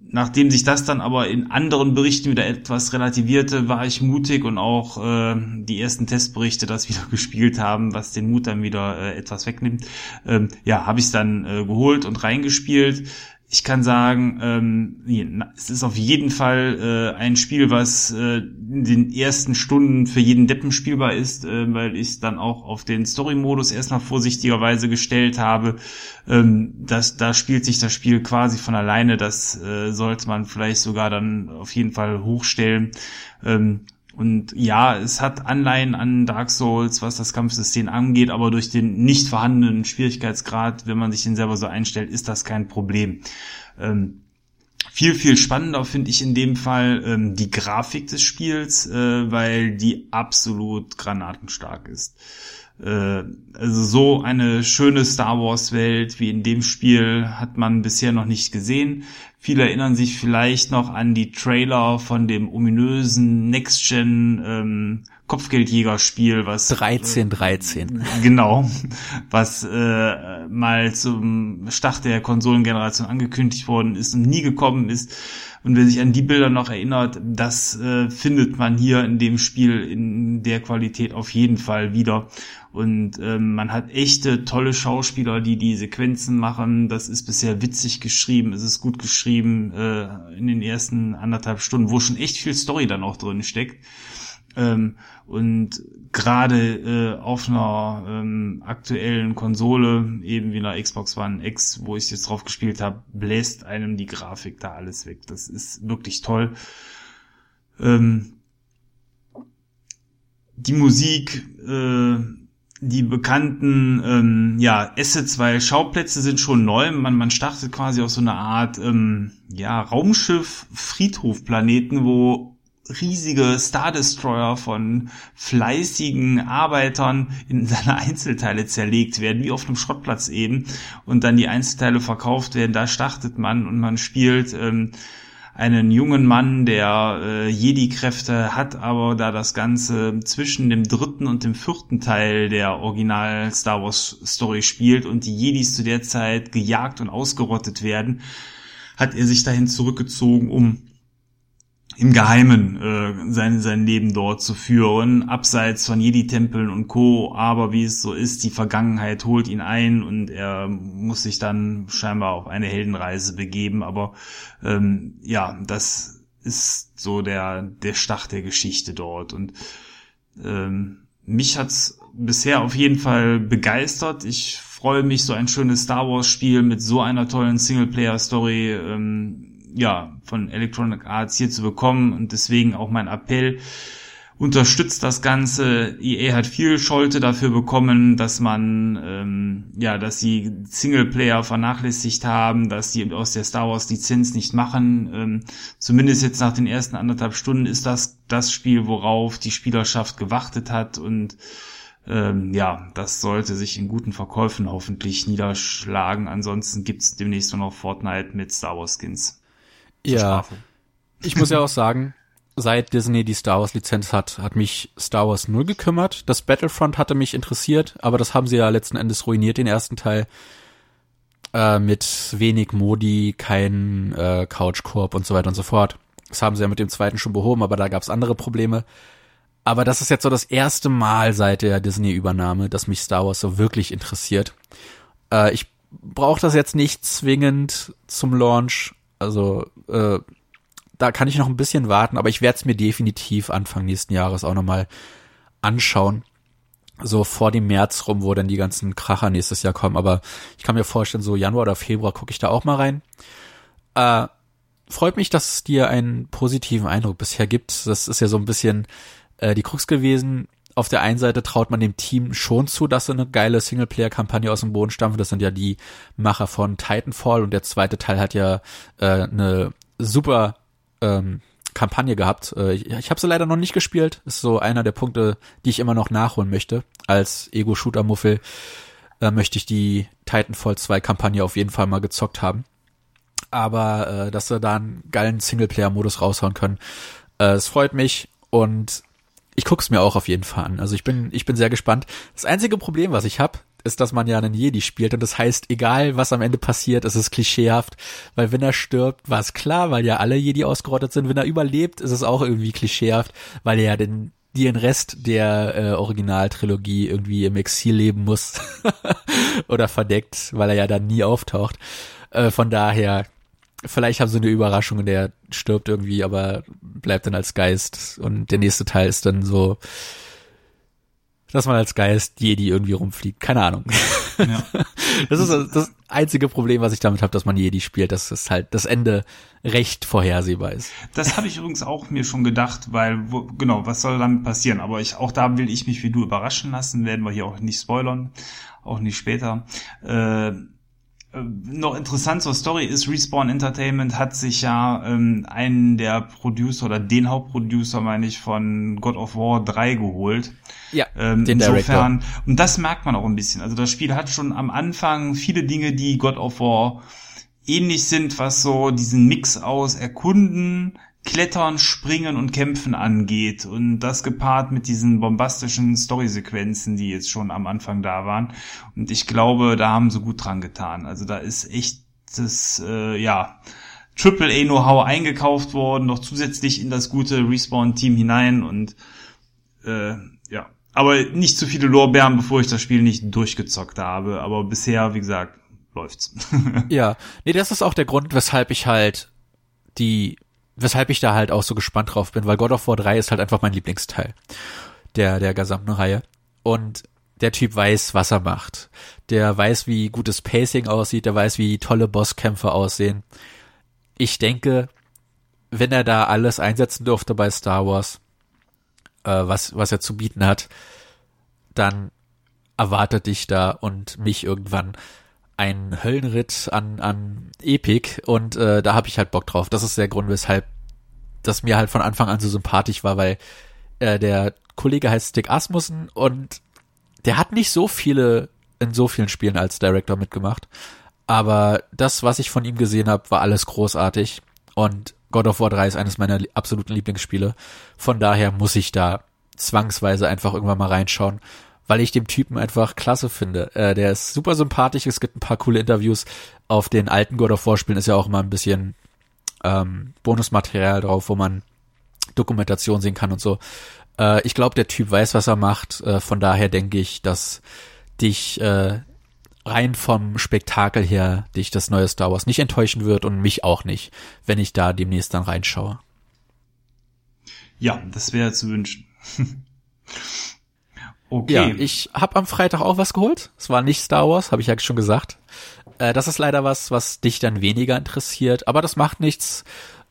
nachdem sich das dann aber in anderen Berichten wieder etwas relativierte, war ich mutig und auch äh, die ersten Testberichte das wieder *laughs* gespielt haben, was den Mut dann wieder äh, etwas wegnimmt. Ähm, ja, habe ich es dann äh, geholt und reingespielt ich kann sagen, ähm, es ist auf jeden Fall äh, ein Spiel, was äh, in den ersten Stunden für jeden Deppen spielbar ist, äh, weil ich es dann auch auf den Story-Modus erstmal vorsichtigerweise gestellt habe. Ähm, das, da spielt sich das Spiel quasi von alleine. Das äh, sollte man vielleicht sogar dann auf jeden Fall hochstellen. Ähm, und ja, es hat Anleihen an Dark Souls, was das Kampfsystem angeht, aber durch den nicht vorhandenen Schwierigkeitsgrad, wenn man sich den selber so einstellt, ist das kein Problem. Ähm, viel, viel spannender finde ich in dem Fall ähm, die Grafik des Spiels, äh, weil die absolut granatenstark ist. Äh, also so eine schöne Star Wars Welt wie in dem Spiel hat man bisher noch nicht gesehen. Viele erinnern sich vielleicht noch an die Trailer von dem ominösen Next-Gen ähm, Kopfgeldjäger-Spiel, was 1313. Äh, genau, was äh, mal zum Start der Konsolengeneration angekündigt worden ist und nie gekommen ist. Und wer sich an die Bilder noch erinnert, das äh, findet man hier in dem Spiel in der Qualität auf jeden Fall wieder. Und ähm, man hat echte tolle Schauspieler, die die Sequenzen machen. Das ist bisher witzig geschrieben, es ist gut geschrieben äh, in den ersten anderthalb Stunden, wo schon echt viel Story dann auch drin steckt. Ähm, und gerade äh, auf einer ähm, aktuellen Konsole, eben wie einer Xbox One X, wo ich jetzt drauf gespielt habe, bläst einem die Grafik da alles weg. Das ist wirklich toll. Ähm, die Musik, äh, die bekannten ähm, ja, Assets, weil Schauplätze sind schon neu. Man, man startet quasi auf so eine Art ähm, ja, Raumschiff-Friedhof-Planeten, wo riesige Star Destroyer von fleißigen Arbeitern in *laughs* seine Einzelteile zerlegt werden, wie auf einem Schrottplatz eben, und dann die Einzelteile verkauft werden. Da startet man und man spielt ähm, einen jungen Mann, der äh, Jedi-Kräfte hat, aber da das Ganze zwischen dem dritten und dem vierten Teil der Original Star Wars Story spielt und die Jedis zu der Zeit gejagt und ausgerottet werden, hat er sich dahin zurückgezogen, um im Geheimen äh, sein, sein Leben dort zu führen, abseits von Jedi-Tempeln und Co. Aber wie es so ist, die Vergangenheit holt ihn ein und er muss sich dann scheinbar auf eine Heldenreise begeben. Aber ähm, ja, das ist so der, der Start der Geschichte dort. Und ähm, mich hat's bisher auf jeden Fall begeistert. Ich freue mich, so ein schönes Star Wars-Spiel mit so einer tollen Singleplayer-Story ähm, ja, von Electronic Arts hier zu bekommen und deswegen auch mein Appell, unterstützt das Ganze. EA hat viel Scholte dafür bekommen, dass man, ähm, ja, dass sie Singleplayer vernachlässigt haben, dass sie aus der Star Wars Lizenz nicht machen. Ähm, zumindest jetzt nach den ersten anderthalb Stunden ist das das Spiel, worauf die Spielerschaft gewartet hat und ähm, ja, das sollte sich in guten Verkäufen hoffentlich niederschlagen. Ansonsten gibt's demnächst nur noch Fortnite mit Star Wars Skins ja. Ich muss ja auch sagen, seit Disney die Star Wars Lizenz hat, hat mich Star Wars null gekümmert. Das Battlefront hatte mich interessiert, aber das haben sie ja letzten Endes ruiniert, den ersten Teil. Äh, mit wenig Modi, kein äh, Couch-Korb und so weiter und so fort. Das haben sie ja mit dem zweiten schon behoben, aber da gab es andere Probleme. Aber das ist jetzt so das erste Mal seit der Disney-Übernahme, dass mich Star Wars so wirklich interessiert. Äh, ich brauche das jetzt nicht zwingend zum Launch, also äh, da kann ich noch ein bisschen warten, aber ich werde es mir definitiv Anfang nächsten Jahres auch nochmal anschauen. So vor dem März rum, wo dann die ganzen Kracher nächstes Jahr kommen. Aber ich kann mir vorstellen, so Januar oder Februar gucke ich da auch mal rein. Äh, freut mich, dass es dir einen positiven Eindruck bisher gibt. Das ist ja so ein bisschen äh, die Krux gewesen. Auf der einen Seite traut man dem Team schon zu, dass sie eine geile Singleplayer-Kampagne aus dem Boden stampfen. Das sind ja die Macher von Titanfall und der zweite Teil hat ja äh, eine super ähm, Kampagne gehabt. Äh, ich ich habe sie leider noch nicht gespielt. Ist so einer der Punkte, die ich immer noch nachholen möchte. Als Ego-Shooter-Muffel äh, möchte ich die Titanfall 2 Kampagne auf jeden Fall mal gezockt haben. Aber äh, dass sie da einen geilen Singleplayer-Modus raushauen können, äh, es freut mich und ich guck's mir auch auf jeden Fall an. Also ich bin, ich bin sehr gespannt. Das einzige Problem, was ich habe, ist, dass man ja einen Jedi spielt und das heißt, egal was am Ende passiert, es ist klischeehaft, weil wenn er stirbt, war es klar, weil ja alle Jedi ausgerottet sind. Wenn er überlebt, ist es auch irgendwie klischeehaft, weil er ja den den Rest der äh, Originaltrilogie irgendwie im Exil leben muss *laughs* oder verdeckt, weil er ja dann nie auftaucht. Äh, von daher vielleicht haben sie eine Überraschung und der stirbt irgendwie, aber bleibt dann als Geist. Und der nächste Teil ist dann so, dass man als Geist Jedi irgendwie rumfliegt. Keine Ahnung. Ja. *laughs* Das ist das einzige Problem, was ich damit habe, dass man Jedi spielt, dass es halt das Ende recht vorhersehbar ist. Das habe ich übrigens auch mir schon gedacht, weil wo, genau, was soll damit passieren? Aber ich auch da will ich mich wie du überraschen lassen, werden wir hier auch nicht spoilern, auch nicht später. Äh, äh, noch interessant zur Story ist, Respawn Entertainment hat sich ja ähm, einen der Producer oder den Hauptproducer, meine ich, von God of War 3 geholt. Ja, ähm, den insofern, Director. und das merkt man auch ein bisschen. Also das Spiel hat schon am Anfang viele Dinge, die God of War ähnlich sind, was so diesen Mix aus Erkunden, Klettern, Springen und Kämpfen angeht. Und das gepaart mit diesen bombastischen Storysequenzen, die jetzt schon am Anfang da waren. Und ich glaube, da haben sie gut dran getan. Also da ist echt das, äh, ja, Triple A Know-how eingekauft worden, noch zusätzlich in das gute Respawn-Team hinein und äh, ja. Aber nicht zu viele Lorbeeren, bevor ich das Spiel nicht durchgezockt habe. Aber bisher, wie gesagt, läuft's. *laughs* ja, nee, das ist auch der Grund, weshalb ich halt die weshalb ich da halt auch so gespannt drauf bin, weil God of War 3 ist halt einfach mein Lieblingsteil der, der gesamten Reihe. Und der Typ weiß, was er macht. Der weiß, wie gutes Pacing aussieht, der weiß, wie tolle Bosskämpfe aussehen. Ich denke, wenn er da alles einsetzen durfte bei Star Wars, äh, was, was er zu bieten hat, dann erwartet dich da und mich irgendwann ein Höllenritt an, an Epic und äh, da habe ich halt Bock drauf. Das ist der Grund, weshalb das mir halt von Anfang an so sympathisch war, weil äh, der Kollege heißt Stick Asmussen und der hat nicht so viele in so vielen Spielen als Director mitgemacht, aber das, was ich von ihm gesehen habe, war alles großartig und God of War 3 ist eines meiner absoluten Lieblingsspiele. Von daher muss ich da zwangsweise einfach irgendwann mal reinschauen weil ich den Typen einfach klasse finde. Äh, der ist super sympathisch, es gibt ein paar coole Interviews. Auf den alten God of War Spielen ist ja auch immer ein bisschen ähm, Bonusmaterial drauf, wo man Dokumentation sehen kann und so. Äh, ich glaube, der Typ weiß, was er macht. Äh, von daher denke ich, dass dich äh, rein vom Spektakel her dich das neue Star Wars nicht enttäuschen wird und mich auch nicht, wenn ich da demnächst dann reinschaue. Ja, das wäre zu wünschen. *laughs* Okay. Ja, ich habe am Freitag auch was geholt. Es war nicht Star Wars, habe ich ja schon gesagt. Äh, das ist leider was, was dich dann weniger interessiert, aber das macht nichts.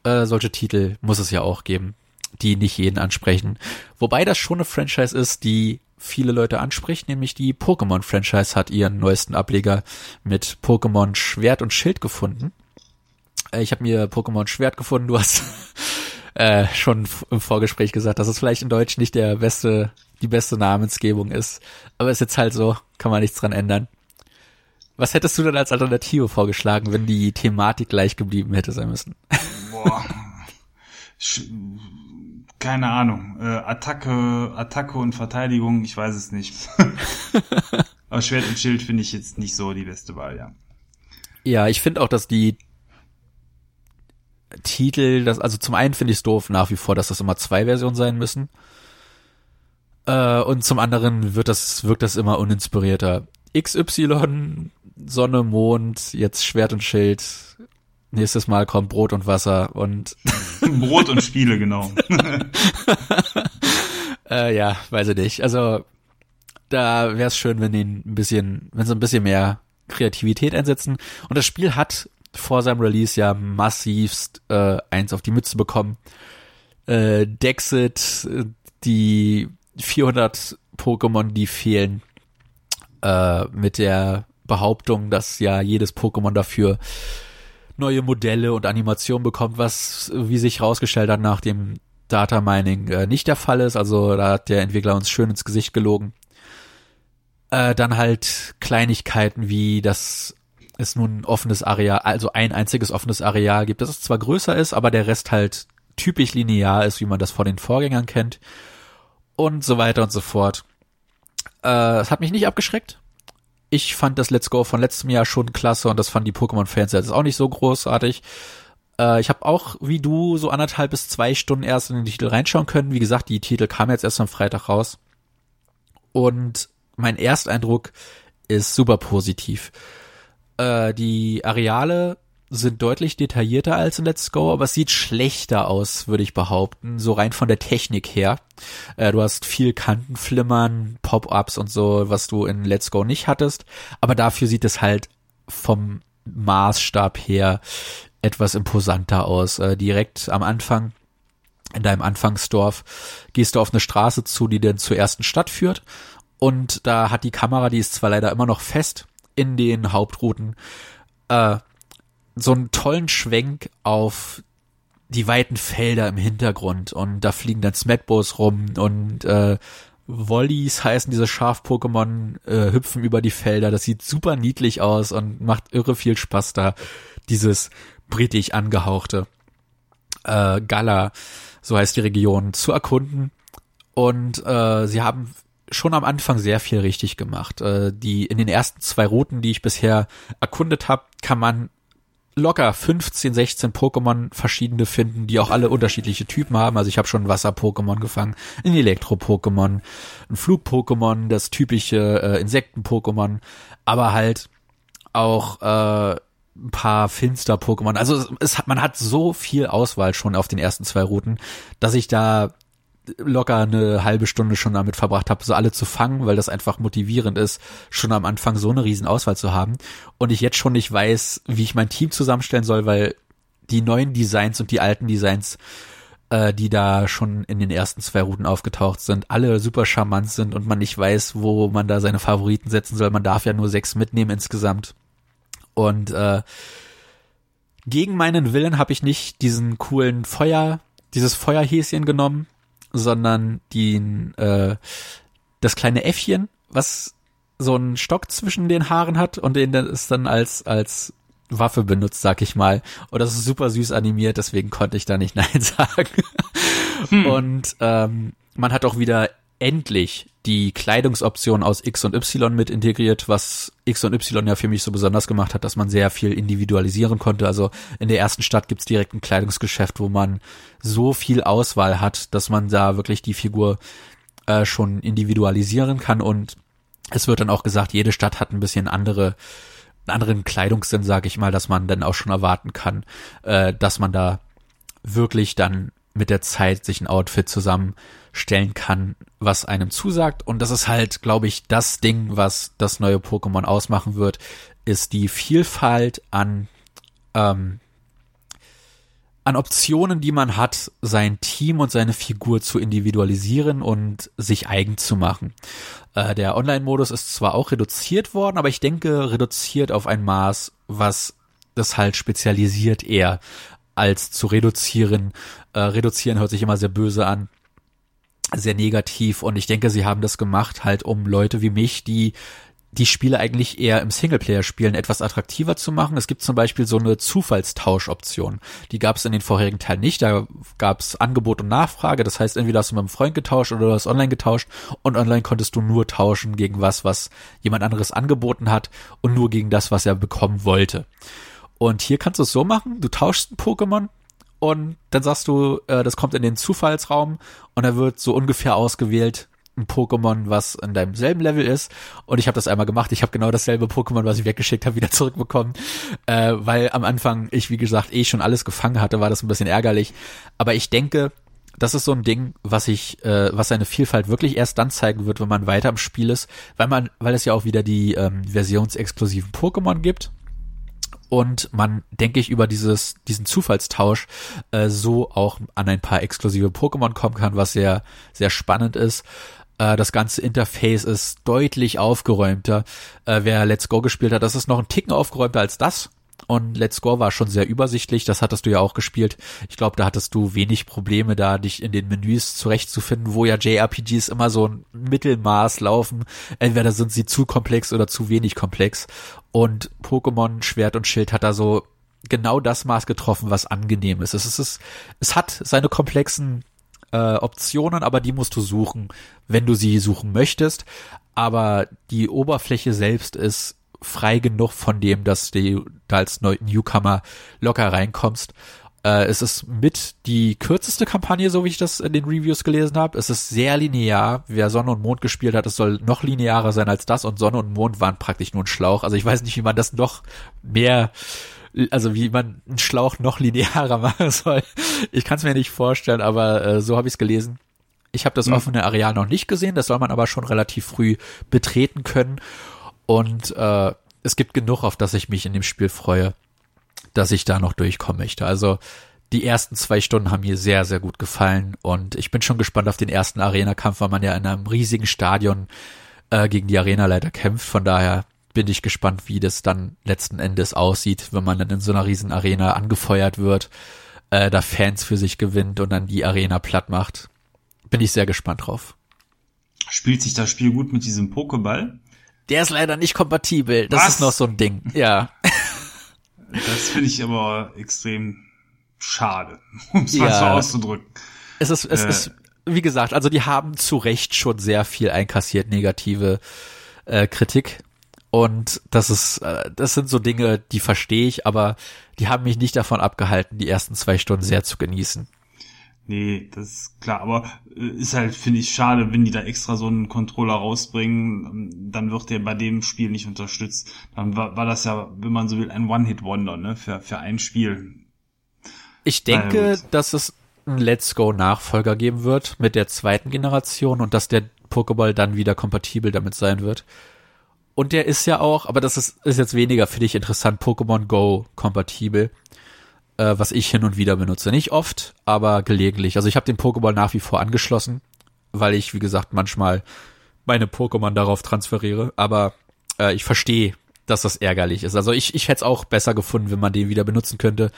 Äh, solche Titel muss es ja auch geben, die nicht jeden ansprechen. Wobei das schon eine Franchise ist, die viele Leute anspricht, nämlich die Pokémon-Franchise hat ihren neuesten Ableger mit Pokémon Schwert und Schild gefunden. Äh, ich habe mir Pokémon Schwert gefunden, du hast *laughs* äh, schon im Vorgespräch gesagt, dass es vielleicht in Deutsch nicht der beste die beste Namensgebung ist. Aber ist jetzt halt so, kann man nichts dran ändern. Was hättest du denn als Alternative vorgeschlagen, wenn die Thematik gleich geblieben hätte sein müssen? Boah. Keine Ahnung. Äh, Attacke, Attacke und Verteidigung, ich weiß es nicht. *laughs* Aber Schwert und Schild finde ich jetzt nicht so die beste Wahl, ja. Ja, ich finde auch, dass die Titel, das, also zum einen finde ich es doof nach wie vor, dass das immer zwei Versionen sein müssen. Äh, und zum anderen wird das, wirkt das immer uninspirierter. XY, Sonne, Mond, jetzt Schwert und Schild. Nächstes Mal kommt Brot und Wasser und *laughs* Brot und Spiele, genau. *laughs* äh, ja, weiß ich nicht. Also da wäre es schön, wenn die ein bisschen, wenn sie ein bisschen mehr Kreativität einsetzen. Und das Spiel hat vor seinem Release ja massivst äh, eins auf die Mütze bekommen. Äh, Dexit, die 400 Pokémon, die fehlen, äh, mit der Behauptung, dass ja jedes Pokémon dafür neue Modelle und Animationen bekommt, was, wie sich herausgestellt hat, nach dem Data Mining äh, nicht der Fall ist. Also da hat der Entwickler uns schön ins Gesicht gelogen. Äh, dann halt Kleinigkeiten wie, dass es nun ein offenes Areal, also ein einziges offenes Areal gibt, dass es zwar größer ist, aber der Rest halt typisch linear ist, wie man das von den Vorgängern kennt. Und so weiter und so fort. Äh, es hat mich nicht abgeschreckt. Ich fand das Let's Go von letztem Jahr schon klasse und das fanden die Pokémon-Fans jetzt auch nicht so großartig. Äh, ich habe auch, wie du, so anderthalb bis zwei Stunden erst in den Titel reinschauen können. Wie gesagt, die Titel kamen jetzt erst am Freitag raus. Und mein Ersteindruck ist super positiv. Äh, die Areale sind deutlich detaillierter als in Let's Go, aber es sieht schlechter aus, würde ich behaupten, so rein von der Technik her. Äh, du hast viel Kantenflimmern, Pop-ups und so, was du in Let's Go nicht hattest, aber dafür sieht es halt vom Maßstab her etwas imposanter aus. Äh, direkt am Anfang in deinem Anfangsdorf gehst du auf eine Straße zu, die dann zur ersten Stadt führt und da hat die Kamera, die ist zwar leider immer noch fest in den Hauptrouten, äh, so einen tollen Schwenk auf die weiten Felder im Hintergrund und da fliegen dann Smetbos rum und äh, Wollies heißen diese Schaf-Pokémon, äh, hüpfen über die Felder. Das sieht super niedlich aus und macht irre viel Spaß da, dieses britisch angehauchte äh, Gala, so heißt die Region, zu erkunden. Und äh, sie haben schon am Anfang sehr viel richtig gemacht. Äh, die in den ersten zwei Routen, die ich bisher erkundet habe, kann man locker 15, 16 Pokémon verschiedene finden, die auch alle unterschiedliche Typen haben. Also ich habe schon Wasser-Pokémon gefangen, ein Elektro-Pokémon, ein Flug-Pokémon, das typische äh, Insekten-Pokémon, aber halt auch äh, ein paar Finster-Pokémon. Also es, es man hat so viel Auswahl schon auf den ersten zwei Routen, dass ich da locker eine halbe Stunde schon damit verbracht habe, so alle zu fangen, weil das einfach motivierend ist, schon am Anfang so eine riesen Auswahl zu haben. Und ich jetzt schon nicht weiß, wie ich mein Team zusammenstellen soll, weil die neuen Designs und die alten Designs, äh, die da schon in den ersten zwei Routen aufgetaucht sind, alle super charmant sind und man nicht weiß, wo man da seine Favoriten setzen soll. Man darf ja nur sechs mitnehmen insgesamt. Und äh, gegen meinen Willen habe ich nicht diesen coolen Feuer, dieses Feuerhäschen genommen, sondern die, äh, das kleine Äffchen, was so einen Stock zwischen den Haaren hat und den es dann als, als Waffe benutzt, sag ich mal. Und das ist super süß animiert, deswegen konnte ich da nicht *laughs* Nein sagen. Hm. Und ähm, man hat auch wieder endlich die Kleidungsoption aus X und Y mit integriert, was X und Y ja für mich so besonders gemacht hat, dass man sehr viel individualisieren konnte. Also in der ersten Stadt gibt's direkt ein Kleidungsgeschäft, wo man so viel Auswahl hat, dass man da wirklich die Figur äh, schon individualisieren kann und es wird dann auch gesagt, jede Stadt hat ein bisschen andere einen anderen Kleidungssinn, sage ich mal, dass man dann auch schon erwarten kann, äh, dass man da wirklich dann mit der Zeit sich ein Outfit zusammenstellen kann, was einem zusagt. Und das ist halt, glaube ich, das Ding, was das neue Pokémon ausmachen wird, ist die Vielfalt an, ähm, an Optionen, die man hat, sein Team und seine Figur zu individualisieren und sich eigen zu machen. Äh, der Online-Modus ist zwar auch reduziert worden, aber ich denke, reduziert auf ein Maß, was das halt spezialisiert eher als zu reduzieren. Äh, reduzieren hört sich immer sehr böse an, sehr negativ und ich denke, sie haben das gemacht halt, um Leute wie mich, die die Spiele eigentlich eher im Singleplayer spielen etwas attraktiver zu machen. Es gibt zum Beispiel so eine Zufallstauschoption. Die gab es in den vorherigen Teilen nicht. Da gab es Angebot und Nachfrage. Das heißt, entweder hast du mit einem Freund getauscht oder du hast online getauscht und online konntest du nur tauschen gegen was, was jemand anderes angeboten hat und nur gegen das, was er bekommen wollte. Und hier kannst du es so machen, du tauschst ein Pokémon und dann sagst du, äh, das kommt in den Zufallsraum und da wird so ungefähr ausgewählt ein Pokémon, was in deinem selben Level ist. Und ich habe das einmal gemacht. Ich habe genau dasselbe Pokémon, was ich weggeschickt habe, *laughs* wieder zurückbekommen. Äh, weil am Anfang ich, wie gesagt, eh schon alles gefangen hatte, war das ein bisschen ärgerlich. Aber ich denke, das ist so ein Ding, was ich, äh, was seine Vielfalt wirklich erst dann zeigen wird, wenn man weiter im Spiel ist, weil man, weil es ja auch wieder die ähm, versionsexklusiven Pokémon gibt und man, denke ich, über dieses, diesen Zufallstausch äh, so auch an ein paar exklusive Pokémon kommen kann, was sehr, sehr spannend ist. Äh, das ganze Interface ist deutlich aufgeräumter. Äh, wer Let's Go gespielt hat, das ist noch ein Ticken aufgeräumter als das. Und Let's Go war schon sehr übersichtlich, das hattest du ja auch gespielt. Ich glaube, da hattest du wenig Probleme, da dich in den Menüs zurechtzufinden, wo ja JRPGs immer so ein Mittelmaß laufen. Entweder sind sie zu komplex oder zu wenig komplex. Und Pokémon Schwert und Schild hat da so genau das Maß getroffen, was angenehm ist. Es, ist, es, es hat seine komplexen äh, Optionen, aber die musst du suchen, wenn du sie suchen möchtest. Aber die Oberfläche selbst ist frei genug von dem, dass du da als Newcomer locker reinkommst. Äh, es ist mit die kürzeste Kampagne, so wie ich das in den Reviews gelesen habe. Es ist sehr linear. Wer Sonne und Mond gespielt hat, es soll noch linearer sein als das und Sonne und Mond waren praktisch nur ein Schlauch. Also ich weiß nicht, wie man das noch mehr also wie man einen Schlauch noch linearer *laughs* machen soll. Ich kann es mir nicht vorstellen, aber äh, so habe ich es gelesen. Ich habe das mhm. offene Areal noch nicht gesehen, das soll man aber schon relativ früh betreten können. Und äh, es gibt genug, auf das ich mich in dem Spiel freue, dass ich da noch durchkommen möchte. Also die ersten zwei Stunden haben mir sehr, sehr gut gefallen und ich bin schon gespannt auf den ersten Arena-Kampf, weil man ja in einem riesigen Stadion äh, gegen die Arena-Leiter kämpft. Von daher bin ich gespannt, wie das dann letzten Endes aussieht, wenn man dann in so einer riesen Arena angefeuert wird, äh, da Fans für sich gewinnt und dann die Arena platt macht. Bin ich sehr gespannt drauf. Spielt sich das Spiel gut mit diesem Pokéball? Der ist leider nicht kompatibel. Das Was? ist noch so ein Ding. Ja. Das finde ich aber extrem schade, um es ja. mal so auszudrücken. Es ist, es äh. ist, wie gesagt, also die haben zu Recht schon sehr viel einkassiert, negative äh, Kritik. Und das ist, äh, das sind so Dinge, die verstehe ich, aber die haben mich nicht davon abgehalten, die ersten zwei Stunden sehr zu genießen. Nee, das ist klar, aber äh, ist halt, finde ich, schade, wenn die da extra so einen Controller rausbringen, ähm, dann wird der bei dem Spiel nicht unterstützt. Dann war, war das ja, wenn man so will, ein One-Hit-Wonder, ne, für, für ein Spiel. Ich denke, dass es einen Let's Go Nachfolger geben wird mit der zweiten Generation und dass der Pokéball dann wieder kompatibel damit sein wird. Und der ist ja auch, aber das ist, ist jetzt weniger für dich interessant, Pokémon Go kompatibel, äh, was ich hin und wieder benutze. Nicht oft, aber gelegentlich. Also ich habe den Pokéball nach wie vor angeschlossen, weil ich, wie gesagt, manchmal meine Pokémon darauf transferiere. Aber äh, ich verstehe, dass das ärgerlich ist. Also ich, ich hätte es auch besser gefunden, wenn man den wieder benutzen könnte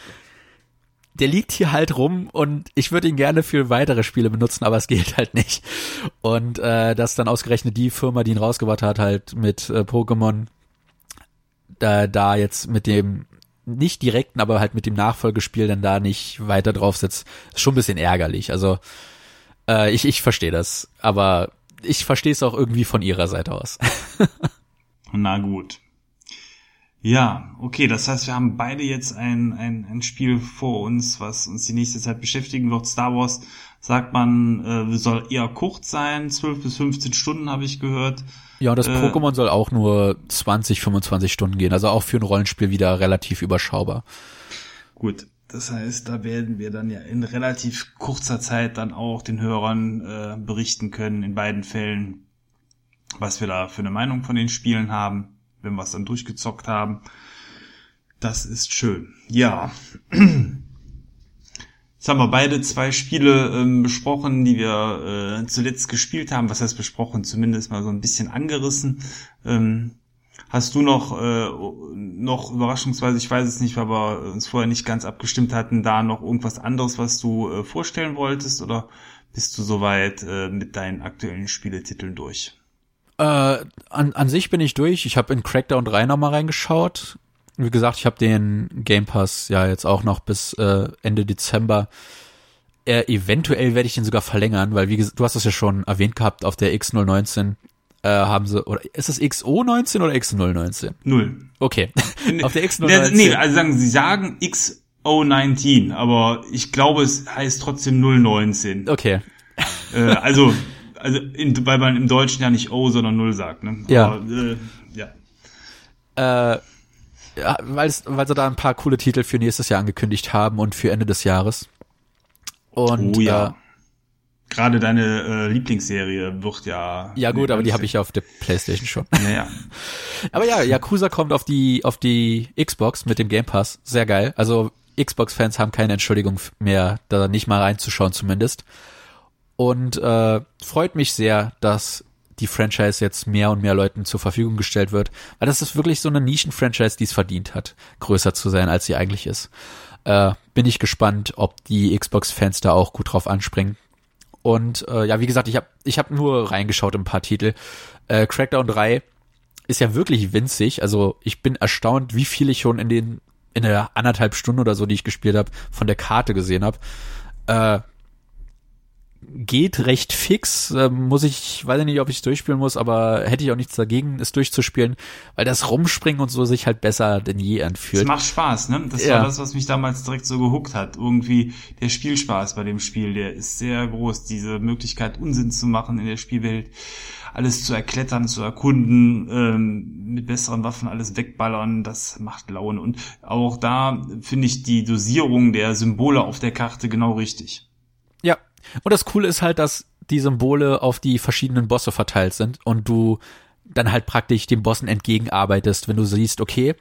der liegt hier halt rum und ich würde ihn gerne für weitere Spiele benutzen, aber es geht *laughs* halt nicht. Und äh, dass dann ausgerechnet die Firma, die ihn rausgebracht hat, halt mit äh, Pokémon da, da jetzt mit dem nicht direkten, aber halt mit dem Nachfolgespiel dann da nicht weiter drauf sitzt, ist schon ein bisschen ärgerlich. Also äh, ich, ich verstehe das, aber ich verstehe es auch irgendwie von ihrer Seite aus. *laughs* Na gut. Ja, okay, das heißt, wir haben beide jetzt ein, ein, ein Spiel vor uns, was uns die nächste Zeit beschäftigen wird. Star Wars sagt man, äh, soll eher kurz sein, 12 bis 15 Stunden habe ich gehört. Ja, das äh, Pokémon soll auch nur 20, 25 Stunden gehen, also auch für ein Rollenspiel wieder relativ überschaubar. Gut, das heißt, da werden wir dann ja in relativ kurzer Zeit dann auch den Hörern äh, berichten können, in beiden Fällen, was wir da für eine Meinung von den Spielen haben wenn wir es dann durchgezockt haben. Das ist schön. Ja. *clears throat* Jetzt haben wir beide zwei Spiele ähm, besprochen, die wir äh, zuletzt gespielt haben. Was heißt besprochen? Zumindest mal so ein bisschen angerissen. Ähm, hast du noch, äh, noch überraschungsweise, ich weiß es nicht, weil wir uns vorher nicht ganz abgestimmt hatten, da noch irgendwas anderes, was du äh, vorstellen wolltest? Oder bist du soweit äh, mit deinen aktuellen Spieletiteln durch? Äh, an, an sich bin ich durch. Ich habe in Crackdown 3 nochmal reingeschaut. Wie gesagt, ich habe den Game Pass ja jetzt auch noch bis äh, Ende Dezember. Äh, eventuell werde ich den sogar verlängern, weil wie gesagt, du hast es ja schon erwähnt gehabt, auf der X019 äh, haben sie, oder ist es XO19 oder X019? Null. Okay. *laughs* auf der X019. Nee, also sagen, sie sagen XO19, aber ich glaube, es heißt trotzdem 019. Okay. Äh, also also in, weil man im Deutschen ja nicht O, sondern Null sagt, ne? Ja. Aber, äh, ja. Äh, ja, weil, weil sie da ein paar coole Titel für nächstes Jahr angekündigt haben und für Ende des Jahres. Und oh, ja. gerade deine äh, Lieblingsserie wird ja. Ja gut, aber die habe ich ja auf der PlayStation schon. Ja, ja. *laughs* aber ja, Yakuza kommt auf die auf die Xbox mit dem Game Pass. Sehr geil. Also Xbox-Fans haben keine Entschuldigung mehr, da nicht mal reinzuschauen zumindest. Und äh, freut mich sehr, dass die Franchise jetzt mehr und mehr Leuten zur Verfügung gestellt wird, weil das ist wirklich so eine Nischen-Franchise, die es verdient hat, größer zu sein, als sie eigentlich ist. Äh, bin ich gespannt, ob die Xbox-Fans da auch gut drauf anspringen. Und äh, ja, wie gesagt, ich habe ich hab nur reingeschaut in ein paar Titel. Äh, Crackdown 3 ist ja wirklich winzig. Also ich bin erstaunt, wie viel ich schon in den in der anderthalb Stunden oder so, die ich gespielt habe, von der Karte gesehen habe. Äh, geht recht fix. Äh, muss ich, weiß ich nicht, ob ich es durchspielen muss, aber hätte ich auch nichts dagegen, es durchzuspielen, weil das Rumspringen und so sich halt besser denn je anfühlt. Es macht Spaß, ne? Das ja. war das, was mich damals direkt so gehuckt hat. Irgendwie der Spielspaß bei dem Spiel, der ist sehr groß. Diese Möglichkeit, Unsinn zu machen in der Spielwelt, alles zu erklettern, zu erkunden, ähm, mit besseren Waffen alles wegballern, das macht Laune. Und auch da finde ich die Dosierung der Symbole auf der Karte genau richtig. Und das Coole ist halt, dass die Symbole auf die verschiedenen Bosse verteilt sind und du dann halt praktisch den Bossen entgegenarbeitest, wenn du siehst, okay,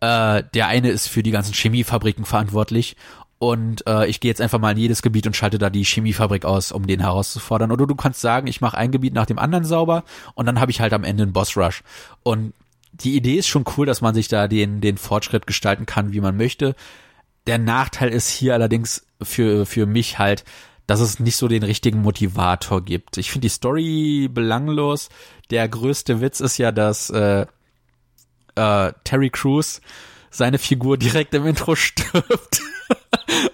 äh, der eine ist für die ganzen Chemiefabriken verantwortlich und äh, ich gehe jetzt einfach mal in jedes Gebiet und schalte da die Chemiefabrik aus, um den herauszufordern. Oder du kannst sagen, ich mache ein Gebiet nach dem anderen sauber und dann habe ich halt am Ende einen Boss-Rush. Und die Idee ist schon cool, dass man sich da den, den Fortschritt gestalten kann, wie man möchte. Der Nachteil ist hier allerdings für, für mich halt, dass es nicht so den richtigen Motivator gibt. Ich finde die Story belanglos. Der größte Witz ist ja, dass äh, äh, Terry Crews seine Figur direkt im Intro *laughs* stirbt,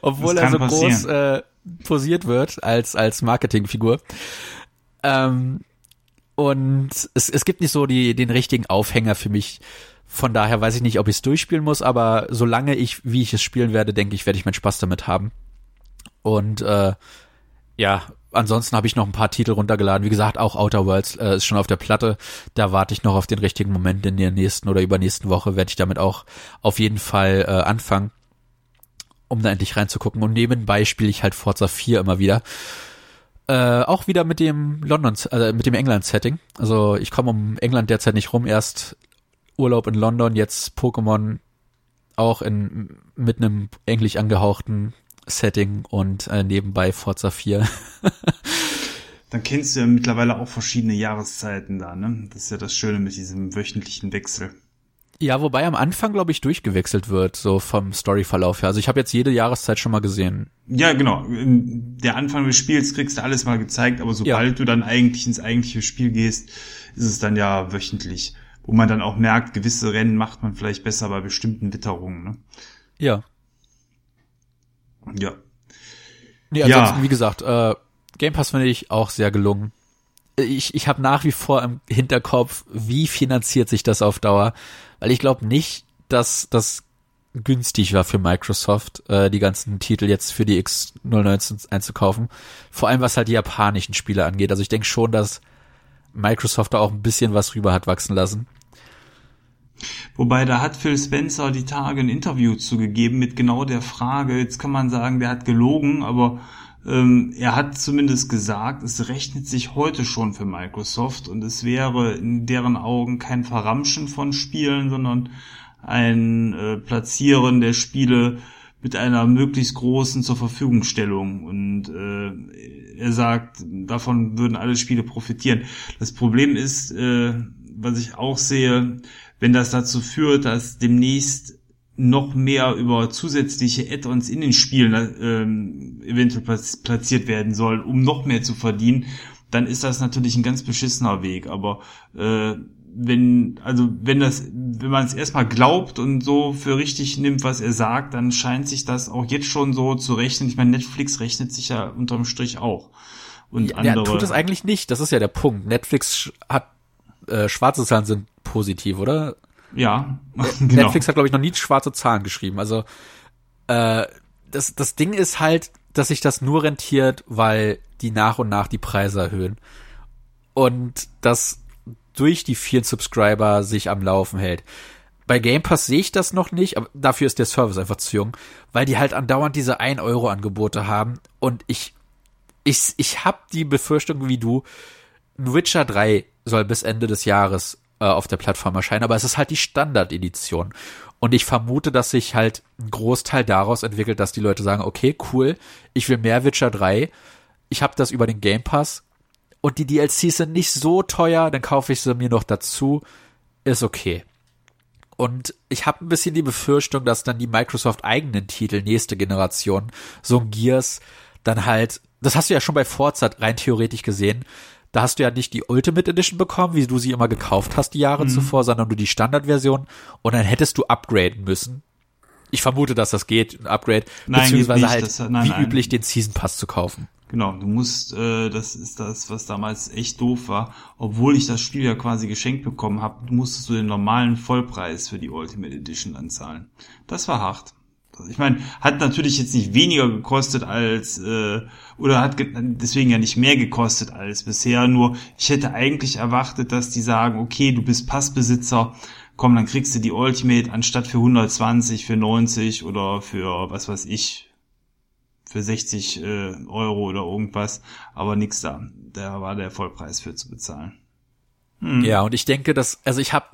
obwohl er so passieren. groß äh, posiert wird als als Marketingfigur. Ähm, und es, es gibt nicht so die den richtigen Aufhänger für mich. Von daher weiß ich nicht, ob ich es durchspielen muss, aber solange ich, wie ich es spielen werde, denke ich, werde ich meinen Spaß damit haben. Und äh, ja, ansonsten habe ich noch ein paar Titel runtergeladen. Wie gesagt, auch Outer Worlds äh, ist schon auf der Platte. Da warte ich noch auf den richtigen Moment. In der nächsten oder übernächsten Woche werde ich damit auch auf jeden Fall äh, anfangen, um da endlich reinzugucken. Und nebenbei spiele ich halt Forza 4 immer wieder. Äh, auch wieder mit dem London, äh, mit dem England-Setting. Also ich komme um England derzeit nicht rum. Erst Urlaub in London, jetzt Pokémon auch in mit einem englisch angehauchten Setting und äh, nebenbei Forza 4. *laughs* Dann kennst du ja mittlerweile auch verschiedene Jahreszeiten da, ne? Das ist ja das Schöne mit diesem wöchentlichen Wechsel. Ja, wobei am Anfang, glaube ich, durchgewechselt wird, so vom Storyverlauf her. Also ich habe jetzt jede Jahreszeit schon mal gesehen. Ja, genau. Der Anfang des Spiels kriegst du alles mal gezeigt, aber sobald ja. du dann eigentlich ins eigentliche Spiel gehst, ist es dann ja wöchentlich. Wo man dann auch merkt, gewisse Rennen macht man vielleicht besser bei bestimmten Witterungen. Ne? Ja, ja. Nee, ansonsten, ja. wie gesagt, äh, Game Pass finde ich auch sehr gelungen. Ich, ich habe nach wie vor im Hinterkopf, wie finanziert sich das auf Dauer, weil ich glaube nicht, dass das günstig war für Microsoft, äh, die ganzen Titel jetzt für die X019 einzukaufen. Vor allem was halt die japanischen Spiele angeht. Also ich denke schon, dass Microsoft da auch ein bisschen was rüber hat wachsen lassen. Wobei da hat Phil Spencer die Tage ein Interview zugegeben mit genau der Frage, jetzt kann man sagen, der hat gelogen, aber ähm, er hat zumindest gesagt, es rechnet sich heute schon für Microsoft und es wäre in deren Augen kein Verramschen von Spielen, sondern ein äh, Platzieren der Spiele mit einer möglichst großen zur Verfügungstellung. Und äh, er sagt, davon würden alle Spiele profitieren. Das Problem ist, äh, was ich auch sehe, wenn das dazu führt, dass demnächst noch mehr über zusätzliche Add-ons in den Spielen ähm, eventuell platziert werden soll, um noch mehr zu verdienen, dann ist das natürlich ein ganz beschissener Weg. Aber äh, wenn, also wenn das, wenn man es erstmal glaubt und so für richtig nimmt, was er sagt, dann scheint sich das auch jetzt schon so zu rechnen. Ich meine, Netflix rechnet sich ja unterm Strich auch. Und ja, andere. tut es eigentlich nicht. Das ist ja der Punkt. Netflix hat äh, schwarze Zahlen sind positiv, oder? Ja. *laughs* genau. Netflix hat, glaube ich, noch nie schwarze Zahlen geschrieben. Also äh, das, das Ding ist halt, dass sich das nur rentiert, weil die nach und nach die Preise erhöhen. Und das durch die vielen Subscriber sich am Laufen hält. Bei Game Pass sehe ich das noch nicht, aber dafür ist der Service einfach zu jung, weil die halt andauernd diese 1-Euro-Angebote haben und ich ich, ich habe die Befürchtung wie du, Witcher 3 soll bis Ende des Jahres äh, auf der Plattform erscheinen, aber es ist halt die Standard-Edition. Und ich vermute, dass sich halt ein Großteil daraus entwickelt, dass die Leute sagen, okay, cool, ich will mehr Witcher 3, ich habe das über den Game Pass und die DLCs sind nicht so teuer, dann kaufe ich sie mir noch dazu, ist okay. Und ich habe ein bisschen die Befürchtung, dass dann die Microsoft eigenen Titel nächste Generation, so ein Gears, dann halt, das hast du ja schon bei Forza rein theoretisch gesehen, da hast du ja nicht die Ultimate Edition bekommen, wie du sie immer gekauft hast die Jahre mhm. zuvor, sondern nur die Standardversion und dann hättest du upgraden müssen. Ich vermute, dass das geht, ein Upgrade, nein, beziehungsweise halt das, nein, wie nein. üblich den Season Pass zu kaufen. Genau, du musst, äh, das ist das, was damals echt doof war. Obwohl ich das Spiel ja quasi geschenkt bekommen habe, musstest du den normalen Vollpreis für die Ultimate Edition anzahlen. Das war hart. Ich meine, hat natürlich jetzt nicht weniger gekostet als, äh, oder hat deswegen ja nicht mehr gekostet als bisher, nur ich hätte eigentlich erwartet, dass die sagen, okay, du bist Passbesitzer, komm, dann kriegst du die Ultimate anstatt für 120, für 90 oder für, was weiß ich, für 60 äh, Euro oder irgendwas, aber nix da. Da war der Vollpreis für zu bezahlen. Hm. Ja, und ich denke, dass, also ich habe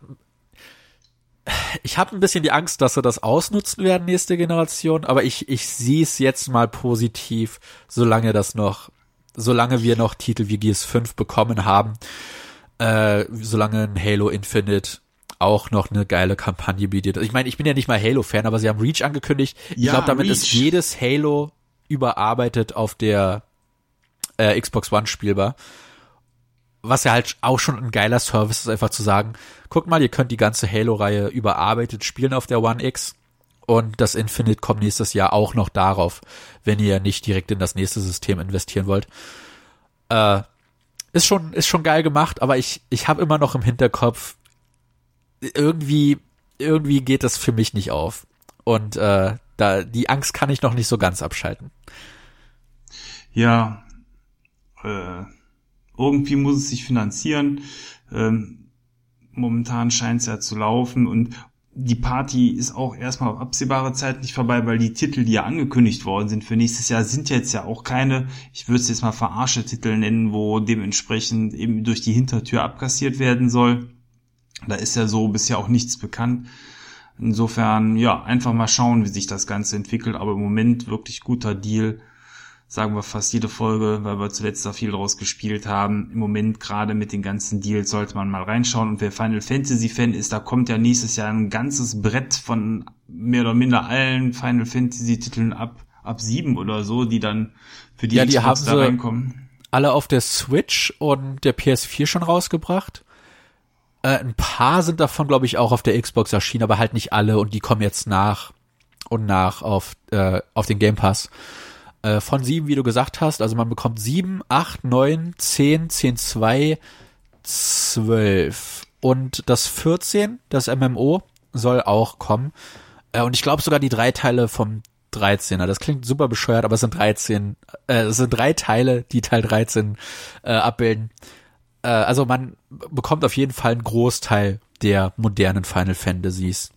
ich habe ein bisschen die Angst, dass sie das ausnutzen werden, nächste Generation, aber ich, ich sehe es jetzt mal positiv, solange das noch, solange wir noch Titel wie Gears 5 bekommen haben, äh, solange ein Halo Infinite auch noch eine geile Kampagne bietet. Ich meine, ich bin ja nicht mal Halo-Fan, aber sie haben Reach angekündigt. Ich ja, glaube, damit Reach. ist jedes Halo überarbeitet auf der äh, Xbox One spielbar was ja halt auch schon ein geiler Service ist, einfach zu sagen, guck mal, ihr könnt die ganze Halo-Reihe überarbeitet spielen auf der One X und das Infinite kommt nächstes Jahr auch noch darauf, wenn ihr nicht direkt in das nächste System investieren wollt. Äh, ist schon, ist schon geil gemacht, aber ich, ich habe immer noch im Hinterkopf, irgendwie, irgendwie geht das für mich nicht auf. Und äh, da, die Angst kann ich noch nicht so ganz abschalten. Ja, äh, irgendwie muss es sich finanzieren. Ähm, momentan scheint es ja zu laufen und die Party ist auch erstmal auf absehbare Zeit nicht vorbei, weil die Titel, die ja angekündigt worden sind für nächstes Jahr, sind jetzt ja auch keine, ich würde es jetzt mal verarsche Titel nennen, wo dementsprechend eben durch die Hintertür abkassiert werden soll. Da ist ja so bisher auch nichts bekannt. Insofern, ja, einfach mal schauen, wie sich das Ganze entwickelt, aber im Moment wirklich guter Deal sagen wir fast jede Folge, weil wir zuletzt da viel draus gespielt haben. Im Moment gerade mit den ganzen Deals sollte man mal reinschauen. Und wer Final Fantasy Fan ist, da kommt ja nächstes Jahr ein ganzes Brett von mehr oder minder allen Final Fantasy Titeln ab ab sieben oder so, die dann für die, ja, die Xbox haben da reinkommen. Alle auf der Switch und der PS4 schon rausgebracht. Äh, ein paar sind davon, glaube ich, auch auf der Xbox erschienen, aber halt nicht alle und die kommen jetzt nach und nach auf, äh, auf den Game Pass. Äh, von sieben, wie du gesagt hast. Also man bekommt sieben, acht, neun, zehn, zehn, zwei, zwölf. Und das 14, das MMO, soll auch kommen. Äh, und ich glaube sogar die drei Teile vom 13er. Das klingt super bescheuert, aber es sind 13, äh, es sind drei Teile, die Teil 13 äh, abbilden. Äh, also man bekommt auf jeden Fall einen Großteil der modernen Final Fantasies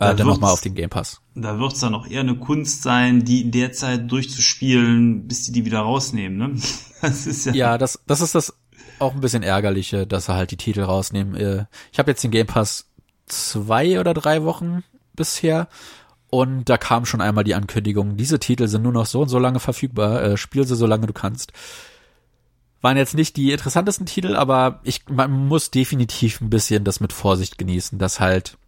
äh, dann nochmal auf den Game Pass. Da wird es dann auch eher eine Kunst sein, die in der Zeit durchzuspielen, bis die die wieder rausnehmen. Ne? *laughs* Das ist ja, ja das, das ist das auch ein bisschen ärgerliche, dass sie halt die Titel rausnehmen. Äh, ich habe jetzt den Game Pass zwei oder drei Wochen bisher und da kam schon einmal die Ankündigung, diese Titel sind nur noch so und so lange verfügbar, äh, spiel sie so lange du kannst. Waren jetzt nicht die interessantesten Titel, aber ich, man muss definitiv ein bisschen das mit Vorsicht genießen, dass halt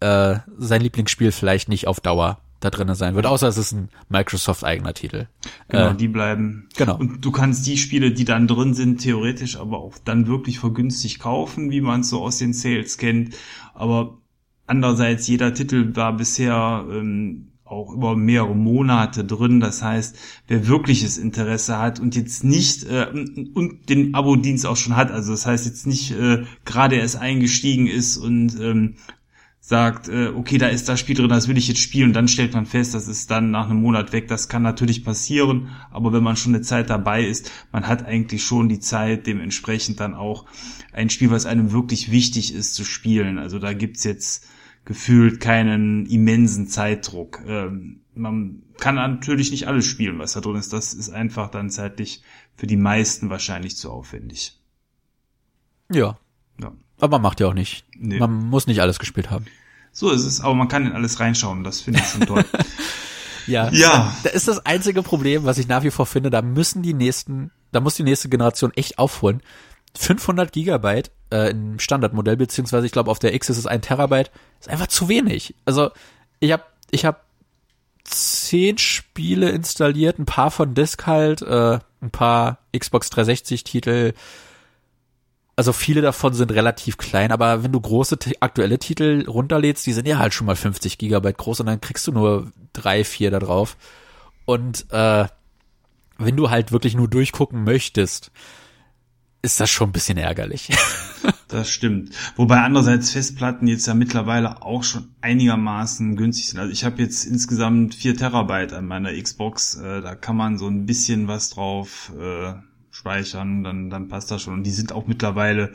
äh, sein Lieblingsspiel vielleicht nicht auf Dauer da drinnen sein wird, außer es ist ein Microsoft-eigener Titel. Genau, äh, die bleiben. Genau. Und du kannst die Spiele, die dann drin sind, theoretisch aber auch dann wirklich vergünstigt kaufen, wie man es so aus den Sales kennt. Aber andererseits, jeder Titel war bisher ähm, auch über mehrere Monate drin. Das heißt, wer wirkliches Interesse hat und jetzt nicht äh, und den Abo-Dienst auch schon hat, also das heißt jetzt nicht äh, gerade erst eingestiegen ist und ähm, sagt, äh, okay, da ist das Spiel drin, das will ich jetzt spielen, und dann stellt man fest, das ist dann nach einem Monat weg. Das kann natürlich passieren, aber wenn man schon eine Zeit dabei ist, man hat eigentlich schon die Zeit, dementsprechend dann auch ein Spiel, was einem wirklich wichtig ist, zu spielen. Also da gibt's jetzt gefühlt keinen immensen Zeitdruck. Ähm, man kann natürlich nicht alles spielen, was da drin ist. Das ist einfach dann zeitlich für die meisten wahrscheinlich zu aufwendig. Ja. ja. Aber man macht ja auch nicht. Nee. Man muss nicht alles gespielt haben. So ist es, aber man kann in alles reinschauen. Das finde ich schon toll. *laughs* ja. Ja. Da ist das einzige Problem, was ich nach wie vor finde, da müssen die nächsten, da muss die nächste Generation echt aufholen. 500 Gigabyte äh, im Standardmodell, beziehungsweise ich glaube auf der X ist es ein Terabyte, ist einfach zu wenig. Also ich habe ich hab zehn Spiele installiert, ein paar von Disk halt, äh, ein paar Xbox 360 Titel. Also viele davon sind relativ klein, aber wenn du große aktuelle Titel runterlädst, die sind ja halt schon mal 50 Gigabyte groß und dann kriegst du nur drei, vier da drauf. Und äh, wenn du halt wirklich nur durchgucken möchtest, ist das schon ein bisschen ärgerlich. *laughs* das stimmt. Wobei andererseits Festplatten jetzt ja mittlerweile auch schon einigermaßen günstig sind. Also ich habe jetzt insgesamt vier Terabyte an meiner Xbox. Äh, da kann man so ein bisschen was drauf äh, speichern, dann, dann passt das schon. Und die sind auch mittlerweile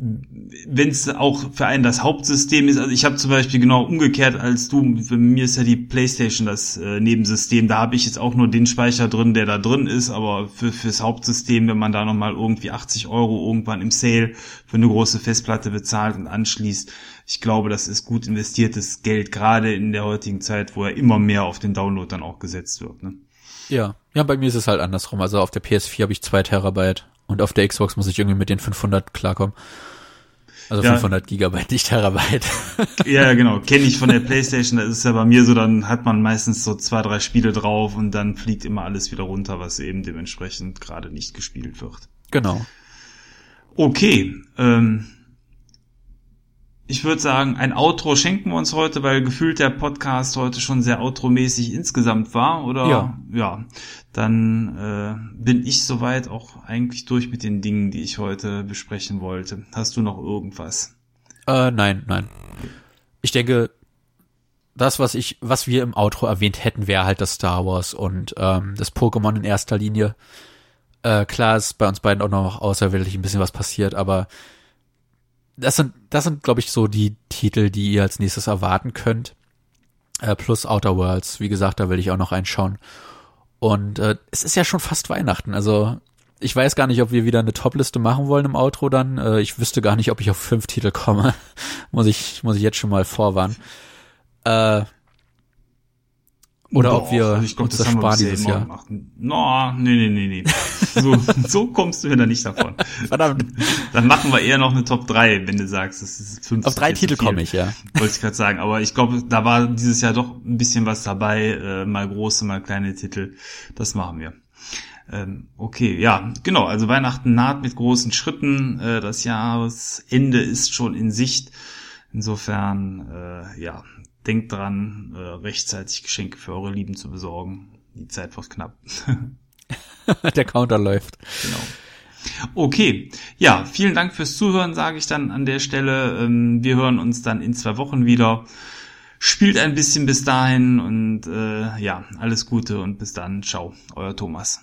wenn es auch für einen das Hauptsystem ist, also ich habe zum Beispiel genau umgekehrt als du, für mir ist ja die Playstation das äh, Nebensystem, da habe ich jetzt auch nur den Speicher drin, der da drin ist, aber für fürs Hauptsystem, wenn man da nochmal irgendwie 80 Euro irgendwann im Sale für eine große Festplatte bezahlt und anschließt, ich glaube, das ist gut investiertes Geld, gerade in der heutigen Zeit, wo ja immer mehr auf den Download dann auch gesetzt wird. Ne? Ja, ja, bei mir ist es halt andersrum. Also auf der PS4 habe ich zwei Terabyte und auf der Xbox muss ich irgendwie mit den 500 klarkommen. Also ja. 500 Gigabyte, nicht Terabyte. *laughs* Ja, genau. Kenne ich von der *laughs* Playstation. Das ist ja bei mir so, dann hat man meistens so zwei, drei Spiele drauf und dann fliegt immer alles wieder runter, was eben dementsprechend gerade nicht gespielt wird. Genau. Okay. Ähm, ich würde sagen, ein Outro schenken wir uns heute, weil gefühlt der Podcast heute schon sehr outromäßig insgesamt war, oder? Ja. Ja. Dann äh, bin ich soweit auch eigentlich durch mit den Dingen, die ich heute besprechen wollte. Hast du noch irgendwas? Äh, nein, nein. Ich denke, das, was ich, was wir im Outro erwähnt hätten, wäre halt das Star Wars und ähm, das Pokémon in erster Linie. Äh, klar ist bei uns beiden auch noch außerweltlich ein bisschen was passiert, aber das sind, das sind, glaube ich, so die Titel, die ihr als nächstes erwarten könnt. Äh, plus Outer Worlds, wie gesagt, da will ich auch noch reinschauen. Und äh, es ist ja schon fast Weihnachten, also ich weiß gar nicht, ob wir wieder eine Top-Liste machen wollen im Outro dann. Äh, ich wüsste gar nicht, ob ich auf fünf Titel komme. *laughs* muss ich, muss ich jetzt schon mal vorwarnen. Äh, oder Doch, ob wir ich glaub, uns das, sparen dieses Jahr. Gemacht. No, nee, nee, nee, nee. So, *laughs* so kommst du ja dann nicht davon. Verdammt. Dann machen wir eher noch eine Top 3, wenn du sagst, das ist fünf. Auf drei Titel komme ich, ja. Wollte ich gerade sagen. Aber ich glaube, da war dieses Jahr doch ein bisschen was dabei. Äh, mal große, mal kleine Titel. Das machen wir. Ähm, okay, ja, genau. Also Weihnachten naht mit großen Schritten. Äh, das Jahresende ist schon in Sicht. Insofern, äh, ja, denkt dran, äh, rechtzeitig Geschenke für eure Lieben zu besorgen. Die Zeit wird knapp. *laughs* Der Counter läuft. Genau. Okay, ja, vielen Dank fürs Zuhören, sage ich dann an der Stelle. Ähm, wir hören uns dann in zwei Wochen wieder. Spielt ein bisschen bis dahin und äh, ja, alles Gute und bis dann. Ciao, euer Thomas.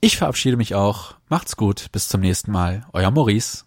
Ich verabschiede mich auch. Macht's gut. Bis zum nächsten Mal. Euer Maurice.